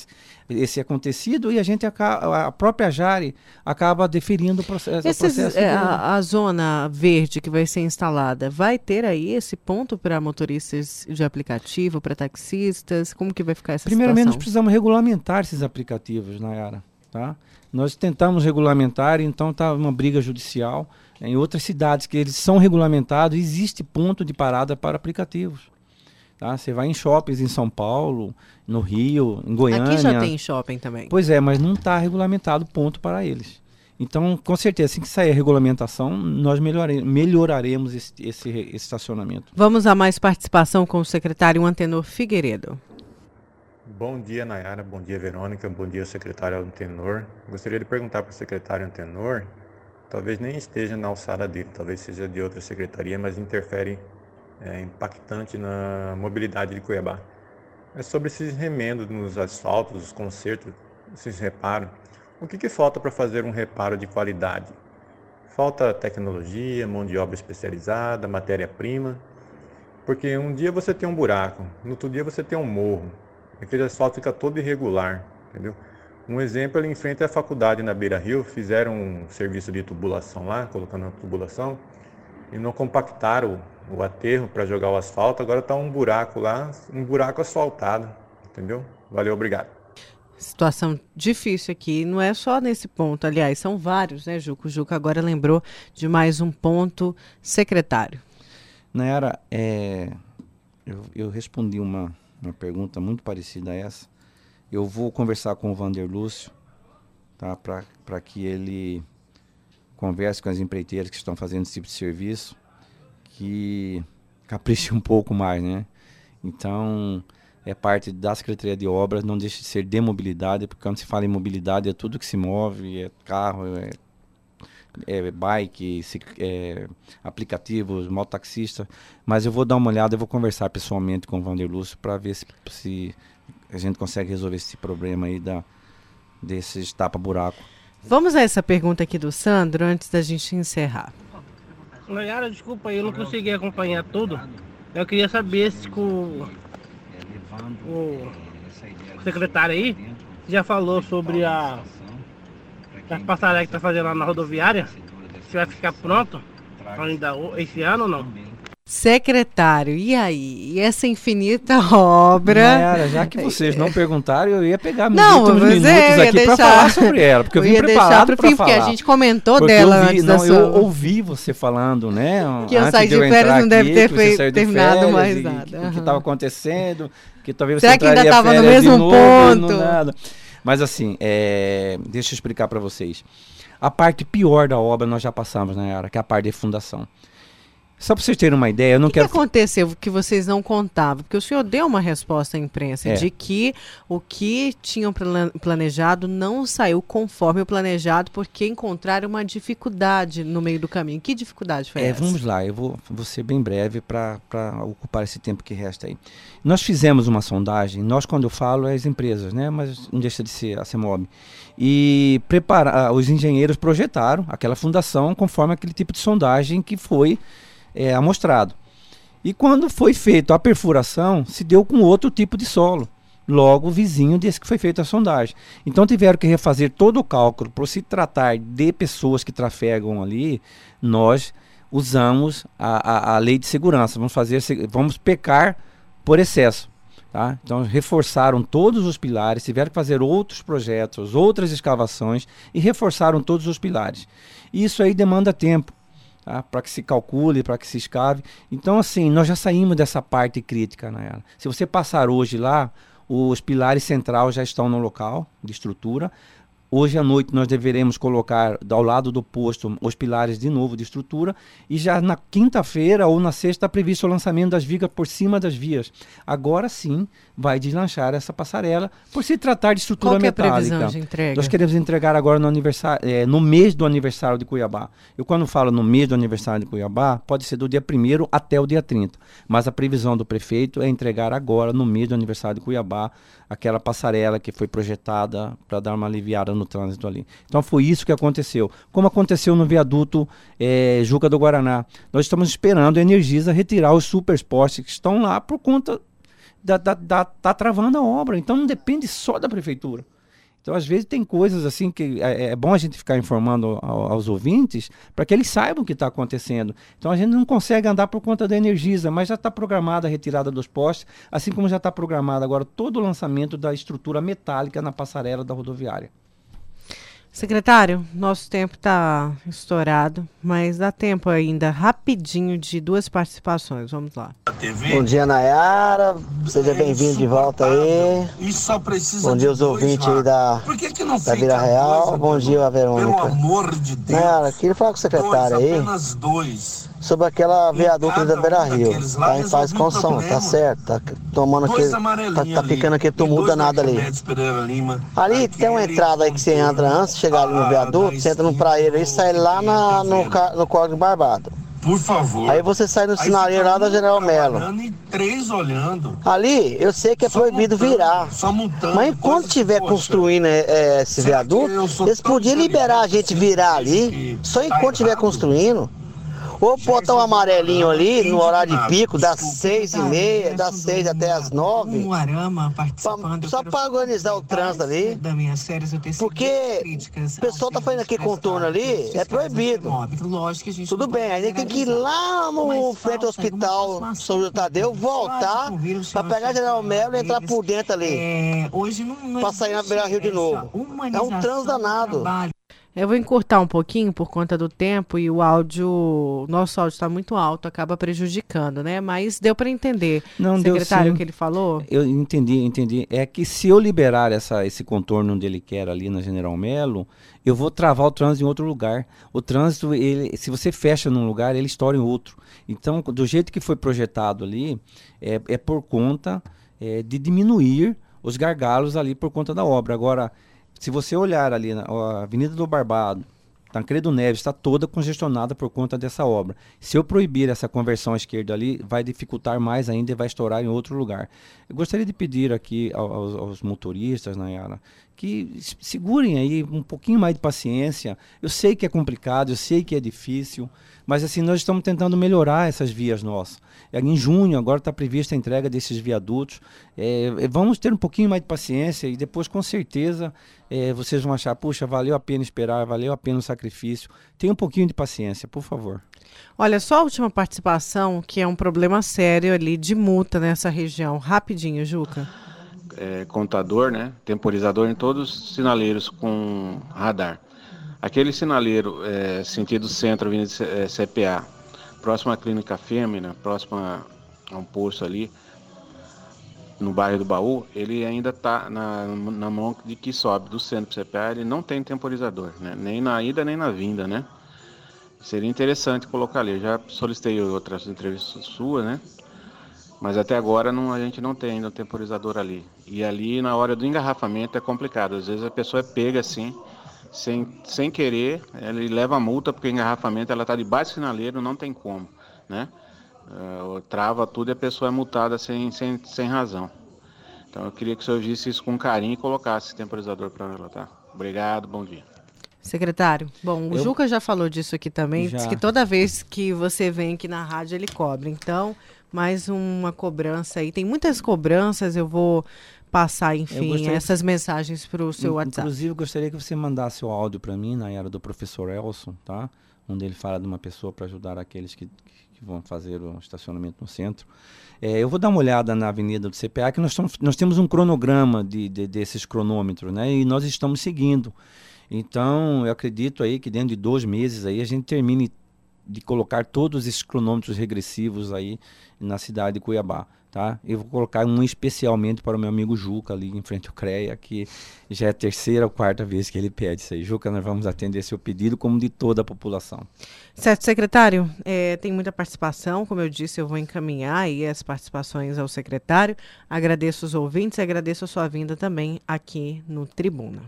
esse acontecido e a gente a própria Jari acaba deferindo o processo. Esses, processo é, a, a, zona verde que vai ser instalada vai ter aí esse ponto para motoristas de aplicativo, para taxistas? Como que vai ficar essa Primeiramente, nós precisamos regulamentar esses aplicativos, Nayara. Tá? Nós tentamos regulamentar, então está uma briga judicial. Em outras cidades que eles são regulamentados, existe ponto de parada para aplicativos. Tá? Você vai em shoppings em São Paulo, no Rio, em Goiânia. Aqui já tem shopping também. Pois é, mas não está regulamentado ponto para eles. Então, com certeza, assim que sair a regulamentação, nós melhore, melhoraremos esse, esse, esse, estacionamento. Vamos a mais participação com o secretário Antenor Figueiredo. Bom dia, Nayara. Bom dia, Verônica. Bom dia, secretário Antenor. Gostaria de perguntar para o secretário Antenor talvez nem esteja na alçada dele, talvez seja de outra secretaria, mas interfere é, impactante na mobilidade de Cuiabá. É sobre esses remendos nos asfaltos, os consertos, esses reparos. O que, que falta para fazer um reparo de qualidade? Falta tecnologia, mão de obra especializada, matéria-prima. Porque um dia você tem um buraco, no outro dia você tem um morro. Aquele asfalto fica todo irregular, entendeu? Um exemplo, ali em frente à faculdade na Beira Rio, fizeram um serviço de tubulação lá, colocando a tubulação, e não compactaram o, o aterro para jogar o asfalto, agora está um buraco lá, um buraco asfaltado, entendeu? Valeu, obrigado. Situação difícil aqui, não é só nesse ponto, aliás, são vários, né, Juco? O Juco agora lembrou de mais um ponto, secretário. Nayara, é, eu, eu respondi uma, uma pergunta muito parecida a essa, eu vou conversar com o Vander Lúcio, tá? Para que ele converse com as empreiteiras que estão fazendo esse tipo de serviço, que capriche um pouco mais, né? Então, é parte da Secretaria de Obras, não deixa de ser de mobilidade, porque quando se fala em mobilidade é tudo que se move, é carro, é, é bike, é, aplicativos, mototaxista. Mas eu vou dar uma olhada, eu vou conversar pessoalmente com o Vander Lúcio para ver se, se a gente consegue resolver esse problema aí da, desses tapa-buraco. Vamos a essa pergunta aqui do Sandro antes da gente encerrar. Nayara, desculpa aí, eu não consegui acompanhar tudo. Eu queria saber se o, o secretário aí já falou sobre a, a passarela que está fazendo lá na rodoviária, se vai ficar pronto ainda esse ano ou não. Secretário, e aí? E essa infinita obra? Era, já que vocês não perguntaram, eu ia pegar não, últimos minutos aqui para falar sobre ela, porque eu, eu vim preparado para falar. Porque a gente comentou porque dela eu vi, antes não, da eu sua... ouvi você falando, né? Que eu saí de férias, não deve ter feito, terminado mais nada. O que estava acontecendo, que talvez Será você que ainda estava no mesmo novo, ponto? Nada. Mas assim, é... deixa eu explicar para vocês. A parte pior da obra nós já passamos, né, Ara, que é a parte de fundação. Só para vocês terem uma ideia, eu não O que, quero. que aconteceu que vocês não contavam? Porque o senhor deu uma resposta à imprensa É. de que o que tinham plan- planejado não saiu conforme o planejado porque encontraram uma dificuldade no meio do caminho. Que dificuldade foi É, essa? vamos lá, eu vou, vou ser bem breve para ocupar esse tempo que resta aí. Nós fizemos uma sondagem, nós quando eu falo é as empresas, né? Mas não deixa de ser a CEMOB. E prepara, ah, os engenheiros projetaram aquela fundação conforme aquele tipo de sondagem que foi é, amostrado. E quando foi feita a perfuração, se deu com outro tipo de solo, logo vizinho desse que foi feita a sondagem. Então tiveram que refazer todo o cálculo. Por se tratar de pessoas que trafegam ali, nós usamos a, a, a lei de segurança. Vamos fazer, vamos pecar por excesso. Tá? Então reforçaram todos os pilares, tiveram que fazer outros projetos, outras escavações e reforçaram todos os pilares. Isso aí demanda tempo tá? para que se calcule, para que se escave. Então, assim, nós já saímos dessa parte crítica. Né? Se você passar hoje lá, os pilares central já estão no local de estrutura. Hoje à noite nós deveremos colocar ao lado do posto os pilares de novo de estrutura e já na quinta-feira ou na sexta previsto o lançamento das vigas por cima das vias. Agora sim vai deslanchar essa passarela por se tratar de estrutura Qual que é a metálica. previsão de entrega? Nós queremos entregar agora no aniversário, eh, no mês do aniversário de Cuiabá. Eu quando falo no mês do aniversário de Cuiabá, pode ser do dia 1 até o dia 30. Mas a previsão do prefeito é entregar agora no mês do aniversário de Cuiabá aquela passarela que foi projetada para dar uma aliviada no trânsito ali. Então foi isso que aconteceu. Como aconteceu no viaduto eh, Juca do Guaraná. Nós estamos esperando a Energisa retirar os superpostes que estão lá por conta da, da, da- tá travando a obra. Então não depende só da prefeitura. Então, às vezes, tem coisas assim que é, é bom a gente ficar informando ao- aos ouvintes para que eles saibam o que está acontecendo. Então, a gente não consegue andar por conta da Energisa, mas já está programada a retirada dos postes, assim como já está programado agora todo o lançamento da estrutura metálica na passarela da rodoviária. Secretário, nosso tempo está estourado, mas dá tempo ainda, rapidinho, de duas participações. Vamos lá. Bom dia, Nayara. Seja bem-vindo de volta aí. E só precisa Bom dia dois ouvintes aí da, Por que que não da Vila Real. Bom dia, a Verônica. Pelo amor de Deus. Nayara, queria falar com o secretário dois, aí apenas dois. Sobre aquela viaduto da Beira Rio. Tá em de resolve o construção, tá certo? Tá tomando aquele. Tá, tá ficando aquele tumulto danado ali. Ali tem uma entrada aí que você entra antes de chegar ali no viaduto, você entra no praeiro aí e sai lá na, no, no Código Barbado. Por favor. Aí você sai no sinaleiro lá da um General Melo. três olhando. Ali, eu sei que é proibido virar. Mas enquanto estiver construindo é, é, esse viaduto, eles podiam liberar a gente virar ali, só Tá enquanto estiver construindo. Ou botar um amarelinho ali no horário de pico, das seis e meia, das seis até as nove. Um Arama participando. Só para organizar o trânsito ali. Tenho Porque o pessoal tá fazendo aqui contorno ali, é proibido. Lógico que a gente Tudo bem, aí tem que ir lá no frente ao hospital São José Tadeu, voltar para pegar General Melo e entrar por dentro ali. Hoje não Pra sair na Beira Rio de novo. É um trânsito danado. Eu vou encurtar um pouquinho por conta do tempo e o áudio, nosso áudio está muito alto, acaba prejudicando, né? Mas deu para entender, Não deu secretário, sim. o que ele falou? Eu entendi, entendi. É que se eu liberar essa, esse contorno onde ele quer ali na General Melo, eu vou travar o trânsito em outro lugar. O trânsito, ele, se você fecha num lugar, ele estoura em outro. Então, do jeito que foi projetado ali, é, é por conta é, de diminuir os gargalos ali por conta da obra. Agora, se você olhar ali na Avenida do Barbado, Tancredo Neves está toda congestionada por conta dessa obra. Se eu proibir essa conversão à esquerda ali, vai dificultar mais ainda e vai estourar em outro lugar. Eu gostaria de pedir aqui ao- aos, aos motoristas, Nayara, que s- segurem aí um pouquinho mais de paciência. Eu sei que é complicado, eu sei que é difícil, mas assim, nós estamos tentando melhorar essas vias nossas. É, Em junho, agora está prevista a entrega desses viadutos. É, é, vamos ter um pouquinho mais de paciência e depois, com certeza, é, vocês vão achar, puxa, valeu a pena esperar, valeu a pena o sacrifício. Tenha um pouquinho de paciência, por favor. Olha, só a última participação, que é um problema sério ali de multa nessa região. Rapidinho, Juca. é, contador, né, temporizador em todos os sinaleiros com radar. Aquele sinaleiro é, sentido centro, Avenida C- é, CPA, próximo à Clínica Fêmea, próximo a, a um posto ali, no bairro do Baú, ele ainda está na, na mão de que sobe do centro para CPA, ele não tem temporizador, né, nem na ida nem na vinda, né. seria interessante colocar ali. Eu já solicitei outras entrevistas suas, né? Mas até agora não, a gente não tem ainda um temporizador ali. E ali na hora do engarrafamento é complicado. Às vezes a pessoa é pega assim, sem, sem querer, ele leva a multa porque o engarrafamento ela está debaixo do sinaleiro, não tem como, né? Uh, trava tudo e a pessoa é multada sem, sem, sem razão. Então eu queria que o senhor visse isso com carinho e colocasse esse temporizador para ela, tá? Obrigado, bom dia. Secretário, bom, o Eu- Juca já falou disso aqui também, diz Já. que toda vez que você vem aqui na rádio ele cobra. Então, mais uma cobrança aí. Tem muitas cobranças, eu vou passar, enfim, gostaria- essas mensagens para o seu WhatsApp. Inclusive, gostaria que você mandasse o áudio para mim, na era do professor Elson, tá? Onde ele fala de uma pessoa para ajudar aqueles que, que vão fazer o estacionamento no centro. É, eu vou dar uma olhada na avenida do CPA, que nós, nós temos um cronograma de, de- desses cronômetros, né? E nós estamos seguindo. Então, eu acredito aí que dentro de dois meses aí a gente termine de colocar todos esses cronômetros regressivos aí na cidade de Cuiabá, tá? Eu vou colocar um especialmente para o meu amigo Juca ali em frente ao CREA, que já é a terceira ou quarta vez que ele pede isso aí. Juca, nós vamos atender seu pedido como de toda a população. Certo, secretário, é, tem muita participação, como eu disse, eu vou encaminhar aí as participações ao secretário. Agradeço os ouvintes e agradeço a sua vinda também aqui no Tribuna.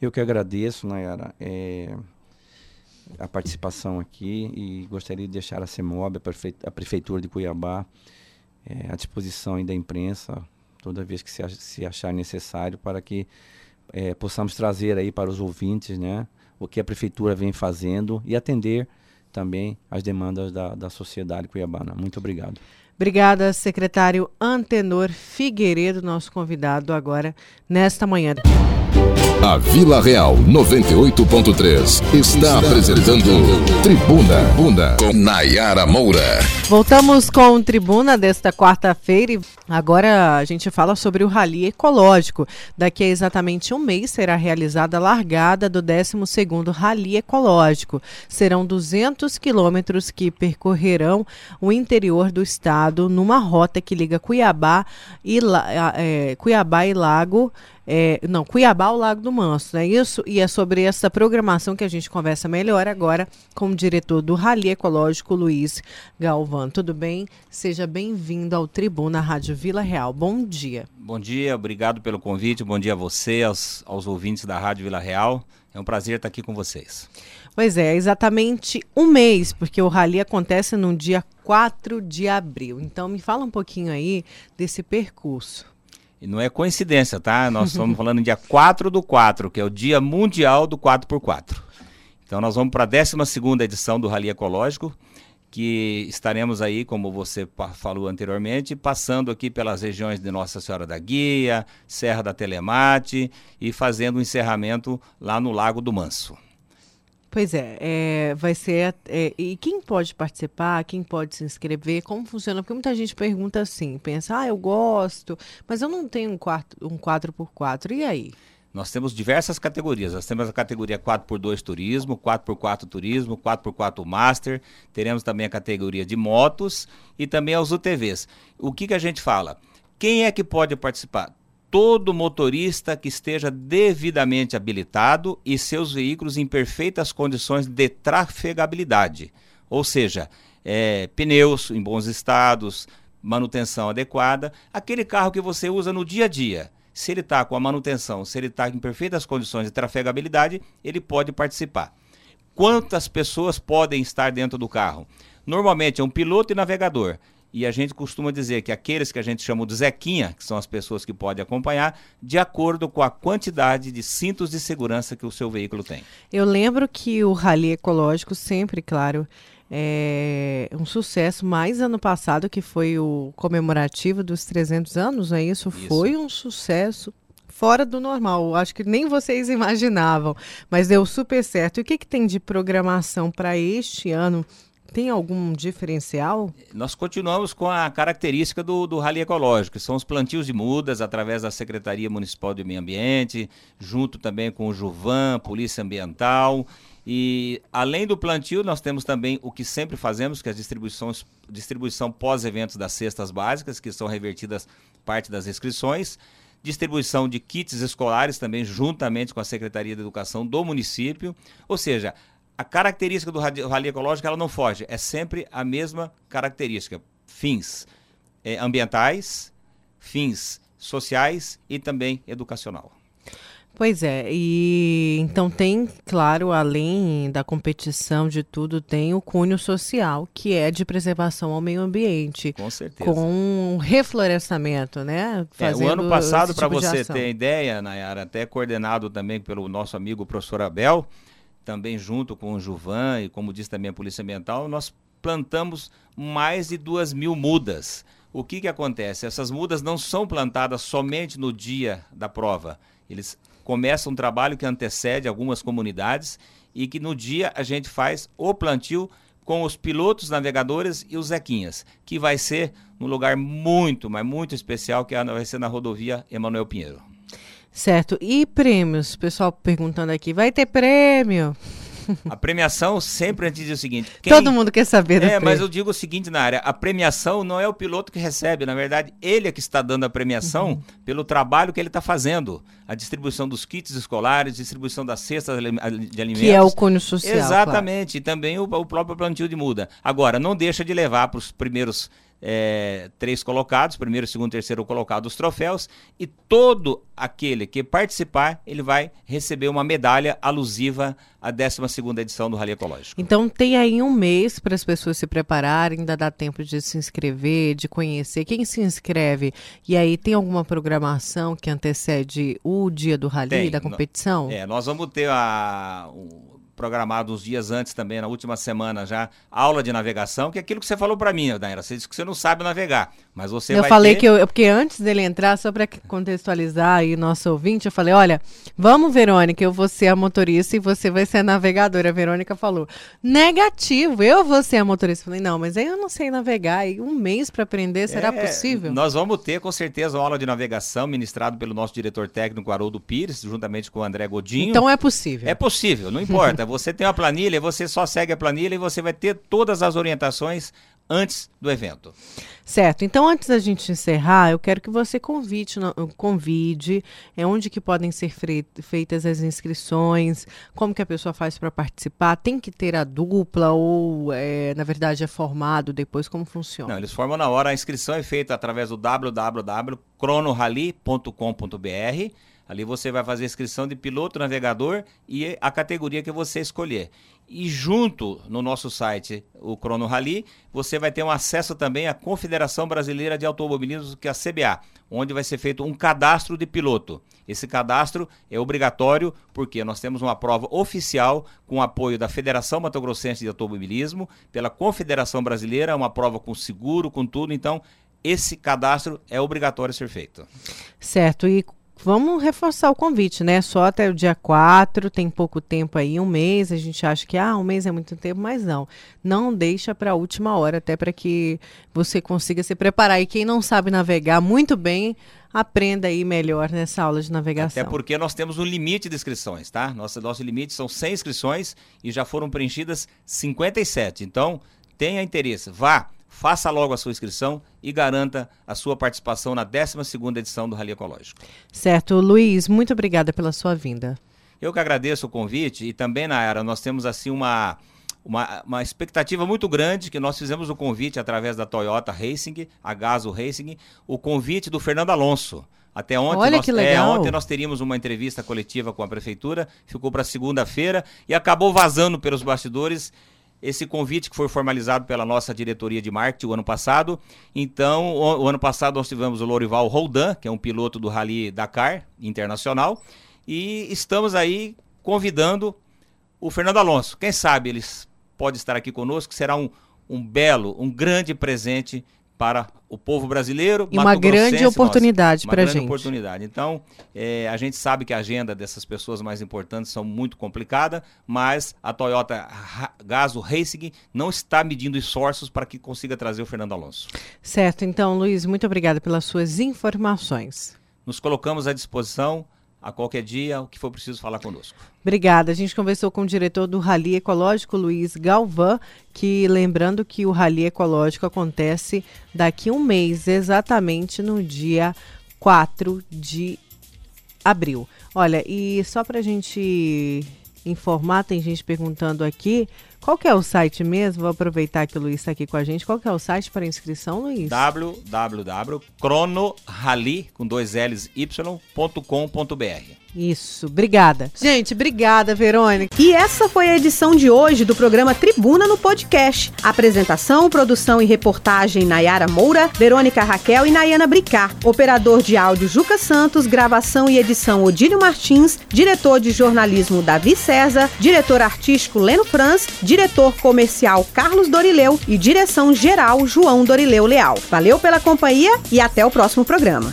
Eu que agradeço, Nayara, é, a participação aqui e gostaria de deixar a CEMOB, a, prefe- a Prefeitura de Cuiabá, é, à disposição da imprensa, toda vez que se, ach- se achar necessário, para que é, possamos trazer aí para os ouvintes né, o que a Prefeitura vem fazendo e atender também as demandas da, da sociedade cuiabana. Muito obrigado. Obrigada, secretário Antenor Figueiredo, nosso convidado agora nesta manhã. A Vila Real 98.3 está apresentando Tribuna Bunda com Nayara Moura. Voltamos com Tribuna desta quarta-feira e agora a gente fala sobre o Rally Ecológico. Daqui a exatamente um mês será realizada a largada do 12º Rally Ecológico. Serão 200 quilômetros que percorrerão o interior do estado numa rota que liga Cuiabá e, é, Cuiabá e Lago é, não, Cuiabá ao Lago do Manso, não é isso? E é sobre essa programação que a gente conversa melhor agora com o diretor do Rally Ecológico, Luiz Galvão. Tudo bem? Seja bem-vindo ao Tribuna Rádio Vila Real. Bom dia. Bom dia, obrigado pelo convite. Bom dia a você, aos, aos ouvintes da Rádio Vila Real. É um prazer estar aqui com vocês. Pois é, exatamente um mês, porque o Rally acontece no dia 4 de abril. Então, me fala um pouquinho aí desse percurso. E não é coincidência, tá? Nós estamos falando em dia 4 do 4, que é o Dia Mundial do 4x4. Então nós vamos para a 12 edição do Rally Ecológico, que estaremos aí, como você falou anteriormente, passando aqui pelas regiões de Nossa Senhora da Guia, Serra da Telemate e fazendo o encerramento lá no Lago do Manso. Pois é, é, vai ser. é, e quem pode participar, quem pode se inscrever, como funciona? Porque muita gente pergunta assim, pensa, ah, eu gosto, mas eu não tenho um, quarto, um 4x4. E aí? Nós temos diversas categorias. Nós temos a categoria 4x2 turismo, 4x4 turismo, 4x4 master. Teremos também a categoria de motos e também as UTVs. O que, que a gente fala? Quem é que pode participar? Todo motorista que esteja devidamente habilitado e seus veículos em perfeitas condições de trafegabilidade. Ou seja, é, pneus em bons estados, manutenção adequada, aquele carro que você usa no dia a dia. Se ele está com a manutenção, se ele está em perfeitas condições de trafegabilidade, ele pode participar. Quantas pessoas podem estar dentro do carro? Normalmente é um piloto e navegador. E a gente costuma dizer que aqueles que a gente chama de Zequinha, que são as pessoas que podem acompanhar, de acordo com a quantidade de cintos de segurança que o seu veículo tem. Eu lembro que o Rally Ecológico sempre, claro, é um sucesso. Mais ano passado, que foi o comemorativo dos 300 anos, é isso? Isso. Foi um sucesso fora do normal. Acho que nem vocês imaginavam, mas deu super certo. E o que, que tem de programação para este ano? Tem algum diferencial? Nós continuamos com a característica do, do Rally Ecológico, que são os plantios de mudas através da Secretaria Municipal de Meio Ambiente, junto também com o Juvan, Polícia Ambiental. E além do plantio, nós temos também o que sempre fazemos, que é a distribuições, distribuição pós-eventos das cestas básicas, que são revertidas parte das inscrições. Distribuição de kits escolares também, juntamente com a Secretaria de Educação do município. Ou seja, a característica do rally ecológico ela não foge, é sempre a mesma característica. Fins eh, ambientais, fins sociais e também educacional. Pois é, e então tem, claro, além da competição de tudo, tem o cunho social, que é de preservação ao meio ambiente. Com certeza. Com reflorestamento, né? É, o Fazendo ano passado, para tipo você ter ideia, Nayara, até coordenado também pelo nosso amigo professor Abel, também junto com o Juvan e como disse também a Polícia Ambiental, nós plantamos mais de duas mil mudas. O que, que acontece? Essas mudas não são plantadas somente no dia da prova. Eles começam um trabalho que antecede algumas comunidades e que no dia a gente faz o plantio com os pilotos navegadores e os Zequinhas, que vai ser num lugar muito, mas muito especial, que é- vai ser na rodovia Emanuel Pinheiro. Certo. E prêmios? Pessoal perguntando aqui, vai ter prêmio? A premiação sempre antes diz o seguinte. quem- Todo mundo quer saber do É, mas prêmio. eu digo o seguinte na área, a premiação não é o piloto que recebe, na verdade, ele é que está dando a premiação Uhum. pelo trabalho que ele está fazendo. A distribuição dos kits escolares, distribuição das cestas de alimentos. Que é o cunho social, Exatamente, e também o, o próprio plantio de muda. Agora, não deixa de levar para os primeiros é, três colocados, primeiro, segundo, terceiro colocado, os troféus, e todo aquele que participar, ele vai receber uma medalha alusiva à 12ª edição do Rally Ecológico. Então tem aí um mês para as pessoas se prepararem, ainda dá tempo de se inscrever, de conhecer. Quem se inscreve e aí tem alguma programação que antecede o dia do rally, Tem, da competição? É, nós vamos ter a, programado uns dias antes também, na última semana já, aula de navegação, que é aquilo que você falou para mim, Daira. Você disse que você não sabe navegar, mas você eu vai falei ter... que eu, porque antes dele entrar, só para contextualizar aí nosso ouvinte, eu falei, olha, vamos, Verônica, eu vou ser a motorista e você vai ser a navegadora. A Verônica falou, negativo, eu vou ser a motorista. Eu falei, não, mas aí eu não sei navegar, e um mês para aprender, será É, possível? Nós vamos ter, com certeza, uma aula de navegação ministrado pelo nosso diretor técnico, Haroldo Pires, juntamente com o André Godinho. Então é possível. É possível, não importa. você tem uma planilha, você só segue a planilha e você vai ter todas as orientações antes do evento. Certo. Então, antes da gente encerrar, eu quero que você convide, convide é onde que podem ser feitas as inscrições, como que a pessoa faz para participar, tem que ter a dupla ou, é, na verdade, é formado depois, como funciona? Não, eles formam na hora. A inscrição é feita através do www.cronorally.com.br. Ali você vai fazer a inscrição de piloto, navegador e a categoria que você escolher. E junto no nosso site, o Crono Rally, você vai ter um acesso também à Confederação Brasileira de Automobilismo, que é a CBA, onde vai ser feito um cadastro de piloto. Esse cadastro é obrigatório porque nós temos uma prova oficial com apoio da Federação Mato Grossense de Automobilismo, pela Confederação Brasileira, uma prova com seguro, com tudo. Então, esse cadastro é obrigatório ser feito. Certo. E vamos reforçar o convite, né? Só até o dia 4, tem pouco tempo aí, um mês. A gente acha que ah, um mês é muito tempo, mas não. Não deixa para a última hora, até para que você consiga se preparar. E quem não sabe navegar muito bem, aprenda aí melhor nessa aula de navegação. Até porque nós temos um limite de inscrições, tá? Nosso, nosso limite são 100 inscrições e já foram preenchidas 57. Então, tenha interesse, vá, faça logo a sua inscrição e garanta a sua participação na 12ª edição do Rally Ecológico. Certo. Luiz, muito obrigada pela sua vinda. Eu que agradeço o convite e também, Nayara, nós temos assim uma, uma, uma expectativa muito grande que nós fizemos o convite através da Toyota Racing, a Gaso Racing, o convite do Fernando Alonso. Até ontem, Olha nós, que é, legal. ontem nós teríamos uma entrevista coletiva com a prefeitura, ficou para segunda-feira e acabou vazando pelos bastidores esse convite que foi formalizado pela nossa diretoria de marketing o ano passado. Então, o, o ano passado nós tivemos o Lorival Roldan, que é um piloto do Rally Dakar Internacional, e estamos aí convidando o Fernando Alonso. Quem sabe ele pode estar aqui conosco, será um, um belo, um grande presente para o povo brasileiro. E uma grande oportunidade Uma pra grande gente. oportunidade. Então, eh, a gente sabe que a agenda dessas pessoas mais importantes são muito complicada, mas a Toyota Gazoo Racing não está medindo esforços para que consiga trazer o Fernando Alonso. Certo. Então, Luiz, muito obrigada pelas suas informações. Nos colocamos à disposição a qualquer dia, o que for preciso falar conosco. Obrigada. A gente conversou com o diretor do Rally Ecológico, Luiz Galvão, que lembrando que o Rally Ecológico acontece daqui a um mês, exatamente no dia 4 de abril. Olha, e só para a gente informar, tem gente perguntando aqui. Qual que é o site mesmo? Vou aproveitar que o Luiz está aqui com a gente. Qual que é o site para inscrição, Luiz? www.cronorally. Isso, obrigada. Gente, obrigada, Verônica. E essa foi a edição de hoje do programa Tribuna no Podcast. Apresentação, produção e reportagem Nayara Moura, Verônica Raquel e Nayana Bricar. Operador de áudio Juca Santos, gravação e edição Odílio Martins, diretor de jornalismo Davi César, diretor artístico Leno Franz, diretor comercial Carlos Dorileu e direção geral João Dorileu Leal. Valeu pela companhia e até o próximo programa.